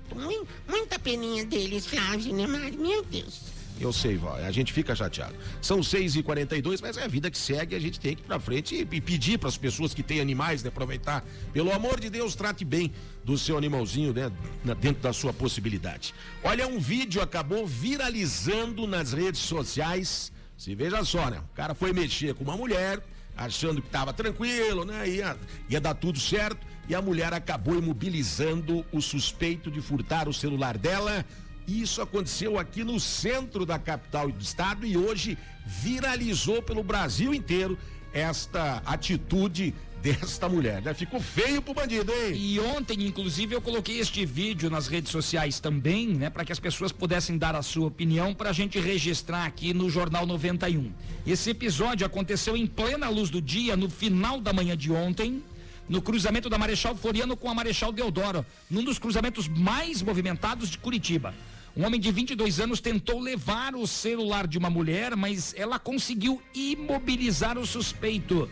Muita peninha deles, Flávio, né, Meu Deus. Eu sei, vó, a gente fica chateado. São 6 e 42 mas é a vida que segue, a gente tem que ir pra frente e, e pedir para as pessoas que têm animais, né, aproveitar. Pelo amor de Deus, trate bem do seu animalzinho, né, dentro da sua possibilidade. Olha, um vídeo acabou viralizando nas redes sociais. Se veja só, né? O cara foi mexer com uma mulher, achando que estava tranquilo, né? Ia, ia dar tudo certo. E a mulher acabou imobilizando o suspeito de furtar o celular dela isso aconteceu aqui no centro da capital do estado e hoje viralizou pelo Brasil inteiro esta atitude desta mulher, né? Ficou feio pro bandido, hein? E ontem, inclusive, eu coloquei este vídeo nas redes sociais também, né? Para que as pessoas pudessem dar a sua opinião para a gente registrar aqui no Jornal 91. Esse episódio aconteceu em plena luz do dia, no final da manhã de ontem, no cruzamento da Marechal Floriano com a Marechal Deodoro, num dos cruzamentos mais movimentados de Curitiba. Um homem de 22 anos tentou levar o celular de uma mulher, mas ela conseguiu imobilizar o suspeito.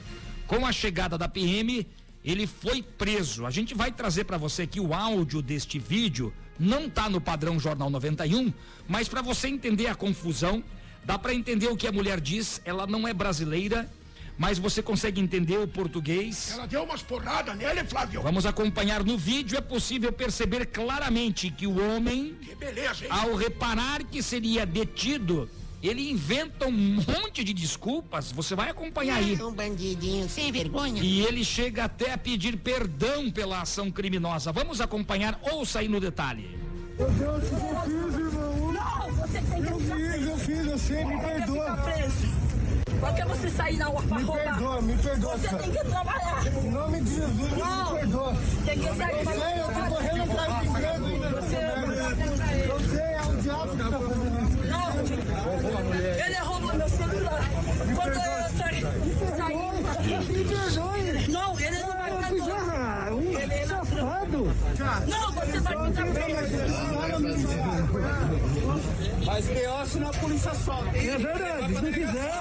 Com a chegada da PM, ele foi preso. A gente vai trazer para você aqui o áudio deste vídeo. Não está no padrão Jornal 91, mas para você entender a confusão, dá para entender o que a mulher diz. Ela não é brasileira, mas você consegue entender o português. Ela deu umas porradas nele, Flávio. Vamos acompanhar no vídeo. É possível perceber claramente que o homem, que beleza, hein? ao reparar que seria detido, ele inventa um monte de desculpas. Você vai acompanhar aí. Um bandidinho sem vergonha. E ele chega até a pedir perdão pela ação criminosa. Vamos acompanhar. Ouça aí no detalhe. Meu Deus, eu fiz, irmão. Não, você tem que. Eu fiz, eu fiz, eu sei, me perdoa. Que você sair na rua pra me roubar? Perdoa, me perdoa. Você tem que trabalhar. Em nome de Jesus, não. me perdoa. Tem que sair pra trabalhar. Eu tô correndo atrás de emprego ainda. Você... Eu sei, é o diabo que tá fazendo isso. Não, ele roubou meu celular. Me Quando perdoa. eu saí... Me perdoe. Não, ele não vai me perdoar. Um safado. Não, você vai me Mas pior se na polícia solta. É verdade, se não quiser,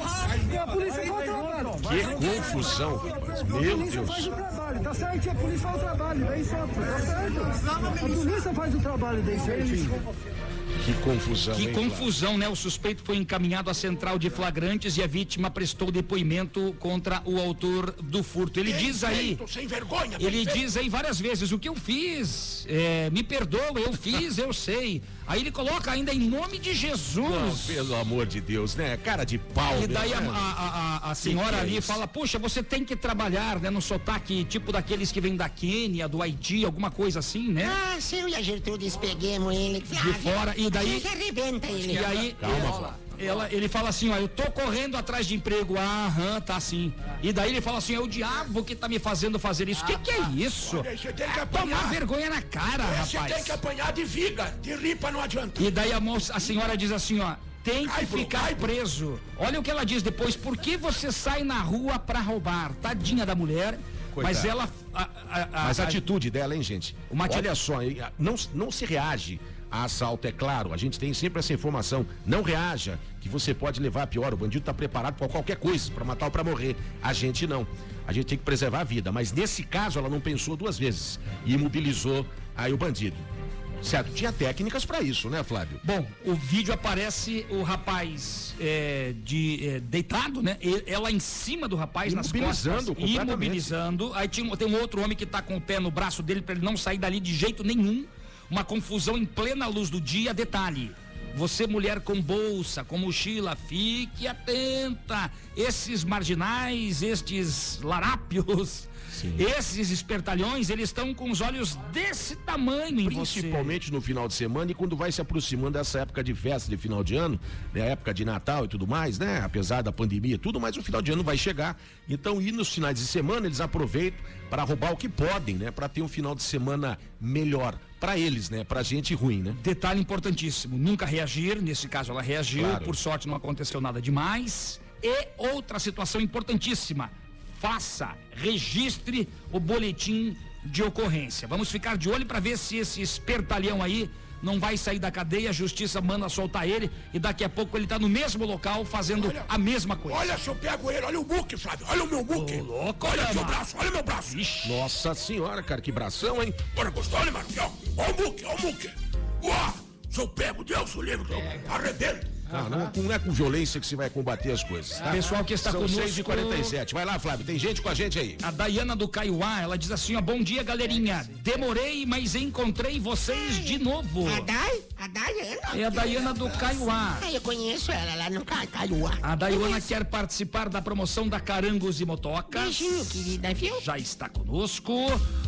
a polícia trabalho. Que confusão, rapaz. Meu A polícia Deus. Trabalho, tá certo? A polícia faz o trabalho, daí certo, tá certo? A polícia faz o trabalho daí certinho. Que confusão, Que hein, confusão, né? O suspeito foi encaminhado à central de flagrantes e a vítima prestou depoimento contra o autor do furto. Ele diz aí. Sem vergonha. Ele diz aí várias vezes: o que eu fiz, é, me perdoa, eu fiz, eu sei. Aí ele coloca ainda em nome de Não, Jesus. pelo amor de Deus, né? Cara de pau. E daí a, né? a- a- a senhora Que que é ali isso? fala, puxa, você tem que trabalhar, né, no sotaque tipo daqueles que vêm da Quênia, do Haiti, alguma coisa assim, né? Ah, se eu e a Gertrudes peguemos ele. De fora, e daí- arrebenta ele. E aí, ela, ela- ele fala assim, ó, eu tô correndo atrás de emprego, ah, aham, tá assim. E daí ele fala assim, é o diabo que tá me fazendo fazer isso. O que que é isso? Olha, você tem que É apanhar. tomar vergonha na cara, Você tem rapaz. que apanhar de viga. De ripa não adianta. E daí a moça, a senhora diz assim, ó, tem que ficar preso. Olha o que ela diz depois, por que você sai na rua pra roubar? Tadinha da mulher, mas Coitada. ela... a- a- a- Mas a atitude dela, hein, gente? Uma ati- Olha só, não, não se reage a assalto, é claro. A gente tem sempre essa informação. Não reaja, que você pode levar a pior. O bandido está preparado para qualquer coisa, para matar ou para morrer. A gente não. A gente tem que preservar a vida. Mas nesse caso, ela não pensou duas vezes e imobilizou aí o bandido. Certo? Tinha técnicas para isso, né, Flávio? Bom, o vídeo aparece o rapaz é, de é, deitado, né? E- Ela em cima do rapaz nas Imobilizando costas, imobilizando. Aí tinha, tem um outro homem que tá com o pé no braço dele para ele não sair dali de jeito nenhum. Uma confusão em plena luz do dia. Detalhe: você mulher com bolsa, com mochila, fique atenta. Esses marginais, estes larápios. Esses espertalhões, eles estão com os olhos desse tamanho em você. Principalmente no final de semana e quando vai se aproximando dessa época de festa de final de ano, né? Época de Natal e tudo mais, né? Apesar da pandemia e tudo, mas o final de ano vai chegar. Então, e nos finais de semana, eles aproveitam para roubar o que podem, né? Para ter um final de semana melhor. Para eles, né? Pra gente ruim, né? Detalhe importantíssimo: nunca reagir. Nesse caso, ela reagiu. Claro. Por sorte, não aconteceu nada demais. E outra situação importantíssima: faça, registre o boletim de ocorrência. Vamos ficar de olho para ver se esse espertalhão aí não vai sair da cadeia. A justiça manda soltar ele e daqui a pouco ele está no mesmo local fazendo a mesma coisa. Olha se eu pego ele. Olha o muque, Flávio. Olha o meu muque. olha o meu braço. Olha o meu braço. Nossa senhora, cara, que bração, hein? Bora, gostou, né, ó. Olha o muque, olha o muque. Uau! Se eu pego, Deus o livre, eu arrebento. Ah, não, não é com violência que se vai combater as coisas. Tá? Pessoal que está São conosco- 6 e 47 Vai lá, Flávio, tem gente com a gente aí. A Dayana do Caiuá, ela diz assim, ó, bom dia, galerinha. Demorei, mas encontrei vocês de novo. A Dai? A Daiana? É a Dayana do Caiuá. Ah, eu conheço ela lá no Ca- Caiuá. A Dayana quer participar da promoção da Carangos e Motocas. Beijinho, querida, viu? Já está conosco.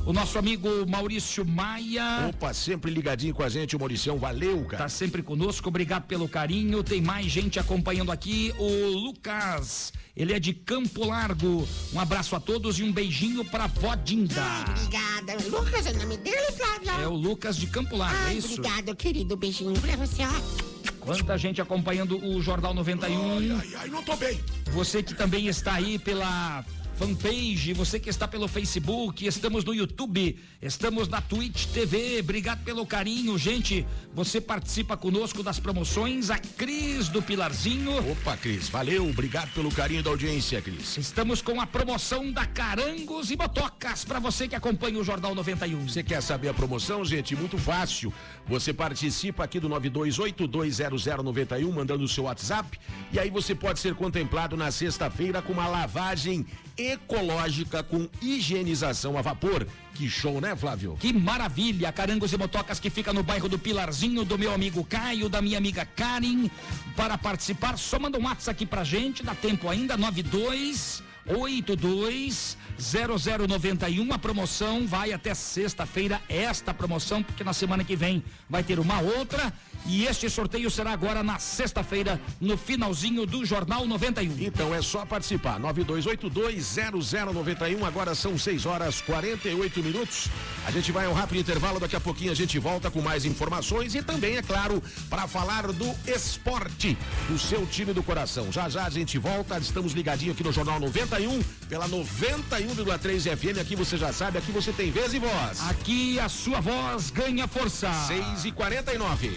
O nosso amigo Maurício Maia. Opa, sempre ligadinho com a gente, o Mauricião, valeu, cara. Tá sempre conosco, obrigado pelo carinho. Tem mais gente acompanhando aqui. O Lucas, ele é de Campo Largo. Um abraço a todos e um beijinho pra vó Dinda. Obrigada. Lucas é o nome dele, Flávia? É o Lucas de Campo Largo, é Ai, isso? obrigado, querido. Beijinho pra você, ó. Quanta gente acompanhando o Jornal 91. Ai, ai, não tô bem. Você que também está aí pela fanpage, você que está pelo Facebook, estamos no YouTube, estamos na Twitch TV. Obrigado pelo carinho, gente. Você participa conosco das promoções. A Cris do Pilarzinho. Opa, Cris, valeu, obrigado pelo carinho da audiência, Cris. Estamos com a promoção da Carangos e Botocas para você que acompanha o Jornal 91. Você quer saber a promoção, gente? Muito fácil. Você participa aqui do 92820091, mandando o seu WhatsApp. E aí você pode ser contemplado na sexta-feira com uma lavagem ecológica com higienização a vapor. Que show, né, Flávio? Que maravilha! Carangos e Motocas que fica no bairro do Pilarzinho, do meu amigo Caio, da minha amiga Karen. Para participar, só manda um WhatsApp aqui pra gente, dá tempo ainda, 92 82 0091. A promoção vai até sexta-feira, esta promoção, porque na semana que vem vai ter uma outra. E este sorteio será agora na sexta-feira, no finalzinho do Jornal 91. Então é só participar. 92820091. Agora são 6 horas 48 minutos. A gente vai a um rápido intervalo. Daqui a pouquinho a gente volta com mais informações e também, é claro, para falar do esporte, do seu time do coração. Já já a gente volta. Estamos ligadinho aqui no Jornal 91, pela 91,3 FM. Aqui você já sabe, aqui você tem vez e voz. Aqui a sua voz ganha força. 6 e 49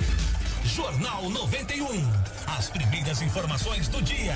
Jornal 91. As primeiras informações do dia.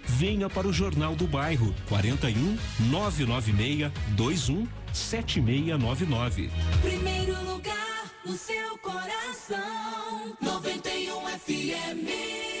Venha para o Jornal do Bairro 41 996 21 7699. Primeiro lugar no seu coração. 91 FM.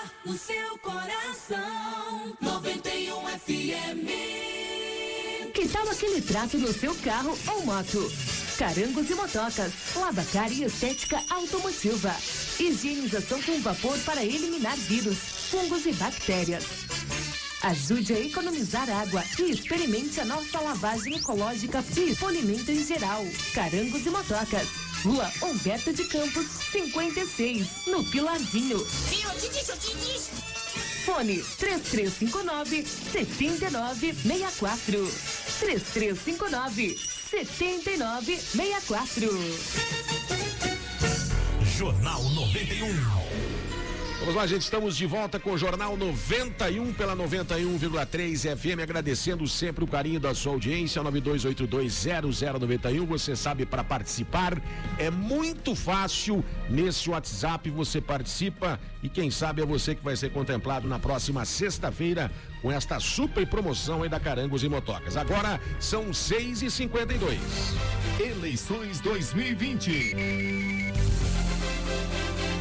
no seu coração. 91 FM. Que tal aquele trato no seu carro ou moto? Carangos e motocas, lavacar e estética automotiva. Higienização com vapor para eliminar vírus, fungos e bactérias. Ajude a economizar água e experimente a nossa lavagem ecológica e polimento em geral. Carangos e motocas. Rua Humberto de Campos, 56, no Pilarzinho. Fone 3359 7964. 3359 7964. Jornal 91. Vamos lá, gente, estamos de volta com o Jornal 91 pela 91,3 FM, agradecendo sempre o carinho da sua audiência, 92820091. Você sabe, para participar é muito fácil nesse WhatsApp, você participa e quem sabe é você que vai ser contemplado na próxima sexta-feira com esta super promoção aí da Carangos e Motocas. Agora são 6 e 52 Eleições 2020.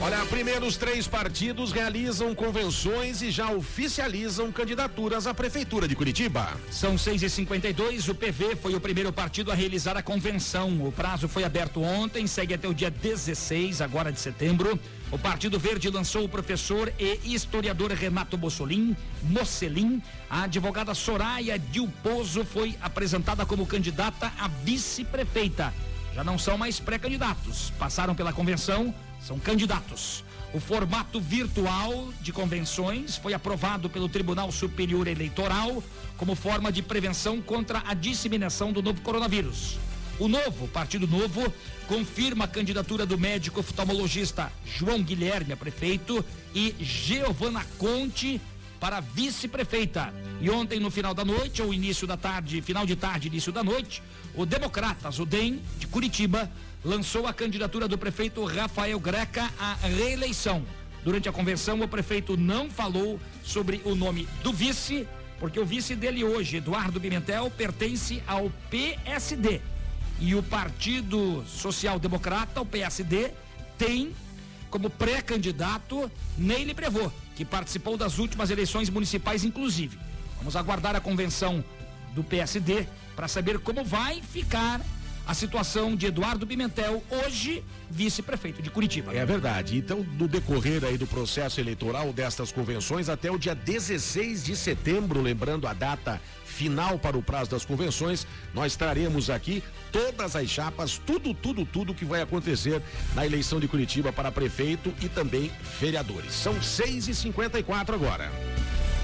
Olha, primeiro os três partidos realizam convenções e já oficializam candidaturas à Prefeitura de Curitiba. São 6 e 52 o PV foi o primeiro partido a realizar a convenção. O prazo foi aberto ontem, segue até o dia 16, agora de setembro. O Partido Verde lançou o professor e historiador Renato Bossolin, Mocelin. A advogada Soraya Dilpozo foi apresentada como candidata a vice-prefeita. Já não são mais pré-candidatos. Passaram pela convenção, são candidatos. O formato virtual de convenções foi aprovado pelo Tribunal Superior Eleitoral como forma de prevenção contra a disseminação do novo coronavírus. O novo, Partido Novo, confirma a candidatura do médico oftalmologista João Guilherme a prefeito e Giovana Conte para vice-prefeita. E ontem, no final da noite, ou início da tarde, final de tarde, início da noite, o Democratas, o DEM, de Curitiba, lançou a candidatura do prefeito Rafael Greca à reeleição. Durante a convenção, o prefeito não falou sobre o nome do vice, porque o vice dele hoje, Eduardo Pimentel, pertence ao PSD. E o Partido Social Democrata, o PSD, tem como pré-candidato Neile Prevô, que participou das últimas eleições municipais, inclusive. Vamos aguardar a convenção do PSD para saber como vai ficar a situação de Eduardo Pimentel, hoje vice-prefeito de Curitiba. É verdade. Então, no decorrer aí do processo eleitoral destas convenções, até o dia 16 de setembro, lembrando a data final para o prazo das convenções, nós traremos aqui todas as chapas, tudo, tudo, tudo que vai acontecer na eleição de Curitiba para prefeito e também vereadores. São 6 e 54 agora.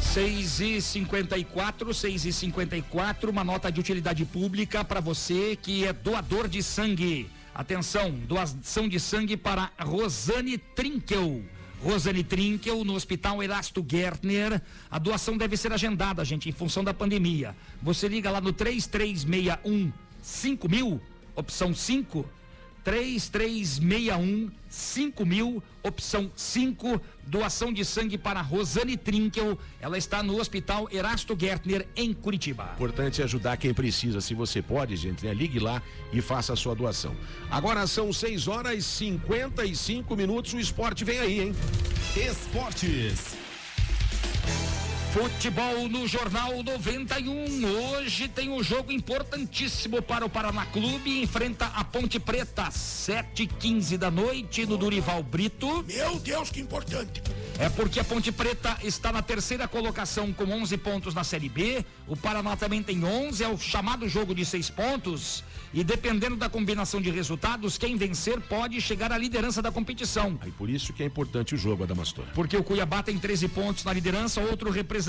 6 e 54, 6 e 54, uma nota de utilidade pública para você que é doador de sangue. Atenção, doação de sangue para Rosane Trinkel. Rosane Trinkel, no Hospital Erasto Gertner. A doação deve ser agendada, gente, em função da pandemia. Você liga lá no 3361 5000, opção 5, 3361 5000, opção 5, doação de sangue para Rosane Trinkel. Ela está no Hospital Erasto Gertner, em Curitiba. Importante ajudar quem precisa. Se você pode, gente, né? Ligue lá e faça a sua doação. Agora são 6 horas e 55 minutos. O esporte vem aí, hein? Esportes. Futebol no Jornal 91. Hoje tem um jogo importantíssimo para o Paraná Clube. Enfrenta a Ponte Preta, 7h15 da noite, no Durival Brito. Meu Deus, que importante. É porque a Ponte Preta está na terceira colocação com 11 pontos na Série B. O Paraná também tem 11, é o chamado jogo de seis pontos. E dependendo da combinação de resultados, quem vencer pode chegar à liderança da competição. E por isso que é importante o jogo, Adamastor. Porque o Cuiabá tem 13 pontos na liderança, outro representante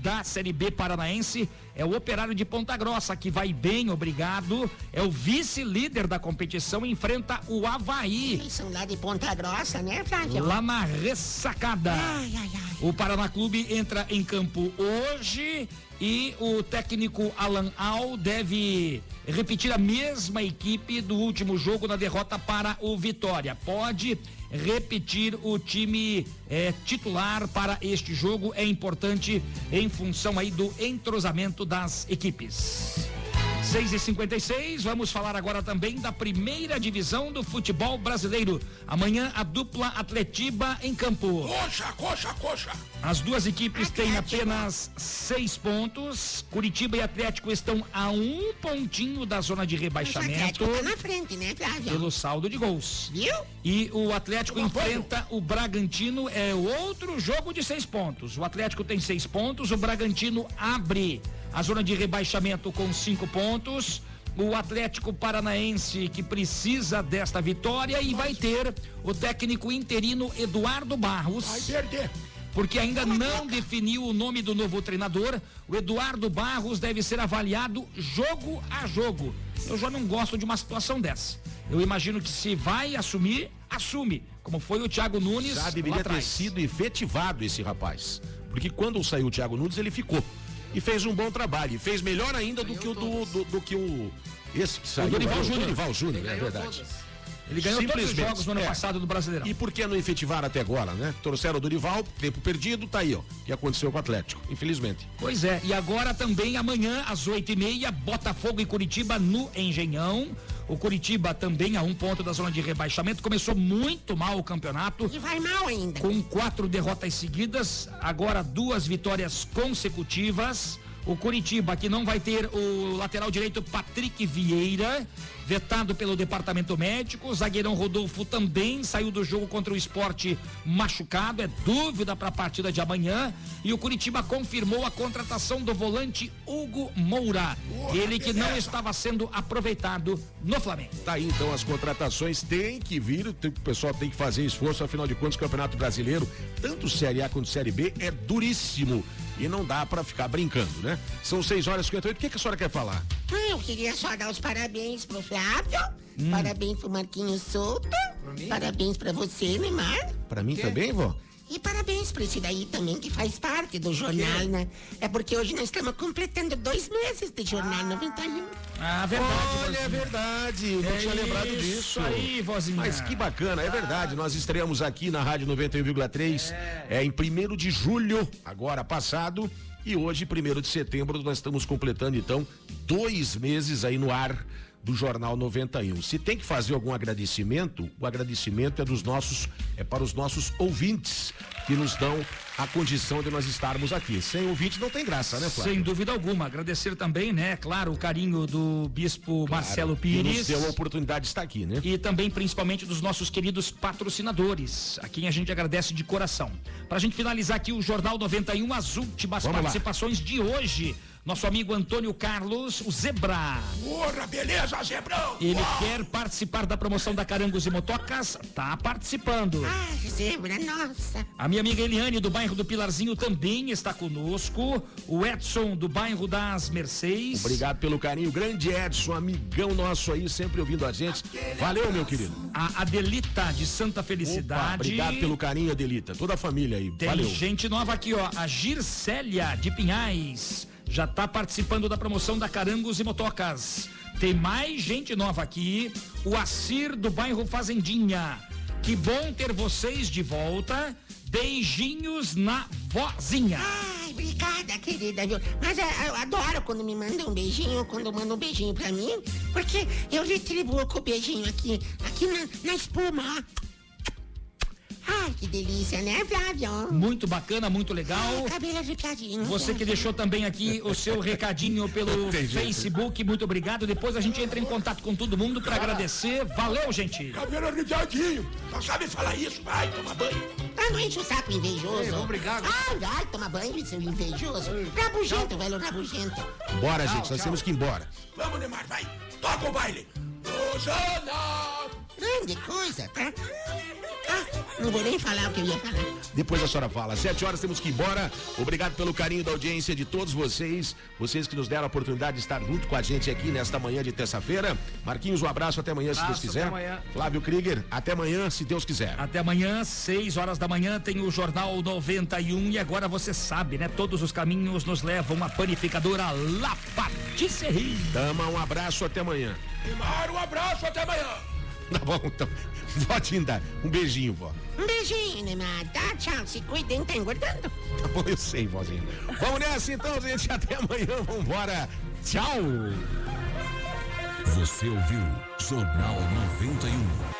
da Série B paranaense é o Operário de Ponta Grossa, que vai bem, obrigado. É o vice-líder da competição, enfrenta o Havaí. Eles são lá de Ponta Grossa, né, Flávio? Lá na ressacada. Ai, ai, ai. O Paraná Clube entra em campo hoje e o técnico Alan Al deve repetir a mesma equipe do último jogo na derrota para o Vitória. Pode repetir o time eh, titular para este jogo é importante em função aí do entrosamento das equipes. 6 e 56 vamos falar agora também da primeira divisão do futebol brasileiro. Amanhã a dupla Atletiba em campo. Coxa, coxa, coxa. As duas equipes têm apenas seis pontos. Curitiba e Atlético estão a um pontinho da zona de O rebaixamento. Atlético tá na frente, né, Flávio? Pelo saldo de gols. Viu? E o Atlético enfrenta o Bragantino, é outro jogo de seis pontos. O Atlético tem seis pontos, o Bragantino abre a zona de rebaixamento com cinco pontos. O Atlético Paranaense que precisa desta vitória e vai ter o técnico interino Eduardo Barros. Vai perder. Porque ainda não definiu o nome do novo treinador. O Eduardo Barros deve ser avaliado jogo a jogo. Eu já não gosto de uma situação dessa. Eu imagino que se vai assumir, assume. Como foi o Thiago Nunes Já lá deveria ter sido efetivado esse rapaz. Porque quando saiu o Thiago Nunes, ele ficou. E fez um bom trabalho. E fez melhor ainda do que o do, do, do que o. Esse que saiu. Dorival é, Júnior. Dorival Júnior, é verdade. todas. Ele ganhou todos os jogos no ano É. passado do Brasileirão. E por que não efetivar até agora, né? Trouxeram o Dorival, tempo perdido, tá aí, ó. O que aconteceu com o Atlético, infelizmente. Pois é, e agora também amanhã, às oito e meia, Botafogo e Curitiba no Engenhão. O Curitiba também a um ponto da zona de rebaixamento. Começou muito mal o campeonato. E vai mal ainda. Com quatro derrotas seguidas, agora duas vitórias consecutivas. O Curitiba, que não vai ter o lateral direito Patrick Vieira, vetado pelo departamento médico. O zagueirão Rodolfo também saiu do jogo contra o esporte machucado. É dúvida para a partida de amanhã. E o Curitiba confirmou a contratação do volante Hugo Moura. Ele que não estava sendo aproveitado no Flamengo. Tá aí então as contratações tem que vir, o pessoal tem que fazer esforço, afinal de contas, o Campeonato Brasileiro, tanto Série A quanto Série B, é duríssimo. E não dá pra ficar brincando, né? São 6 horas e 58. O que, que a senhora quer falar? Ah, eu queria só dar os parabéns pro Flávio. Hum. Parabéns pro Marquinhos Souto. Parabéns pra você, Neymar. Pra mim também, vó? E parabéns pra esse daí também que faz parte do jornal, né? É porque hoje nós estamos completando dois meses de jornal 91. Ah, verdade. Olha, é verdade. Não É tinha lembrado isso disso. aí, vozinha. Mas que bacana, é verdade. Nós estreamos aqui na Rádio 91,3 é. em 1 de julho, agora passado. E hoje, 1 de setembro, nós estamos completando então dois meses aí no ar do Jornal 91. Se tem que fazer algum agradecimento, o agradecimento é dos nossos, é para os nossos ouvintes que nos dão a condição de nós estarmos aqui. Sem ouvinte não tem graça, né, Flávio? Sem dúvida alguma. Agradecer também, né, claro, o carinho do bispo Marcelo Que nos Pires. deu a oportunidade de estar aqui, né? E também, principalmente, dos nossos queridos patrocinadores, a quem a gente agradece de coração. Pra gente finalizar aqui o Jornal 91, as últimas Vamos lá. participações de hoje. Nosso amigo Antônio Carlos, o Zebra. Porra, beleza, Zebrão? Ele quer participar da promoção da Carangos e Motocas? Tá participando. Ai, zebra, nossa. A minha amiga Eliane, do bairro do Pilarzinho, também está conosco. O Edson, do bairro das Mercês. Obrigado pelo carinho. Grande Edson, amigão nosso aí, sempre ouvindo a gente. Valeu, meu querido. A Adelita, de Santa Felicidade. Opa, obrigado pelo carinho, Adelita. Toda a família aí. Tem Valeu. gente nova aqui, ó. A Gircélia de Pinhais já tá participando da promoção da Carangos e Motocas. Tem mais gente nova aqui. O Assir do bairro Fazendinha. Que bom ter vocês de volta. Beijinhos na vozinha. Ai, obrigada, querida, viu? Mas é, eu adoro quando me mandam um beijinho, quando mandam um beijinho pra mim, porque eu retribuo com o beijinho aqui, aqui na, na espuma, ó. Ai, que delícia, né, Flávio? Muito bacana, muito legal. Cabelo agitadinho. Você que deixou também aqui o seu recadinho pelo. Facebook, muito obrigado. Depois a gente entra em contato com todo mundo para agradecer. Valeu, gente. Cabelo arrepiadinho. Não sabe falar isso? Vai, toma banho. Ah, não enche o saco invejoso. Ei, obrigado. Ai, vai, toma banho, seu invejoso. Rabugento, velho, rabugento. Bora, Tchau, gente, nós tchau. temos que ir embora. Vamos, Neymar, vai. Toca o baile. Rosana! Grande coisa, tá? Ah, não vou nem falar o que eu ia falar. Depois a senhora fala. Sete horas temos que ir embora. Obrigado pelo carinho da audiência de todos vocês. Vocês que nos deram a oportunidade de estar junto com a gente aqui nesta manhã de terça-feira. Marquinhos, um abraço até amanhã, se Deus Abraço, quiser. até amanhã. Flávio Krieger, até amanhã, se Deus quiser. Até amanhã, 6 horas da manhã, tem o Jornal 91. E agora você sabe, né? Todos os caminhos nos levam à panificadora La Patisserie. Dama, um abraço até amanhã. Neymar, um abraço, até amanhã. Tá bom, então. Vó Tinda, um beijinho, vó. Um beijinho, Neymar. Tá, tchau. Se cuidem, tá engordando. Tá bom, eu sei, vozinha. Vamos nessa então, gente. Até amanhã. Vambora. Tchau. Você ouviu Jornal 91.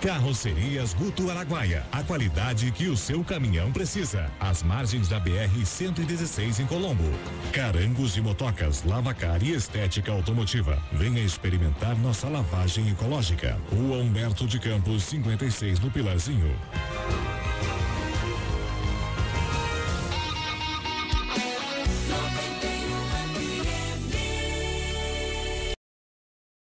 Carrocerias Guto Araguaia. A qualidade que o seu caminhão precisa. Às margens da BR-116 em Colombo. Carangos e motocas, lavacar e estética automotiva. Venha experimentar nossa lavagem ecológica. Rua Humberto de Campos, 56 no Pilarzinho.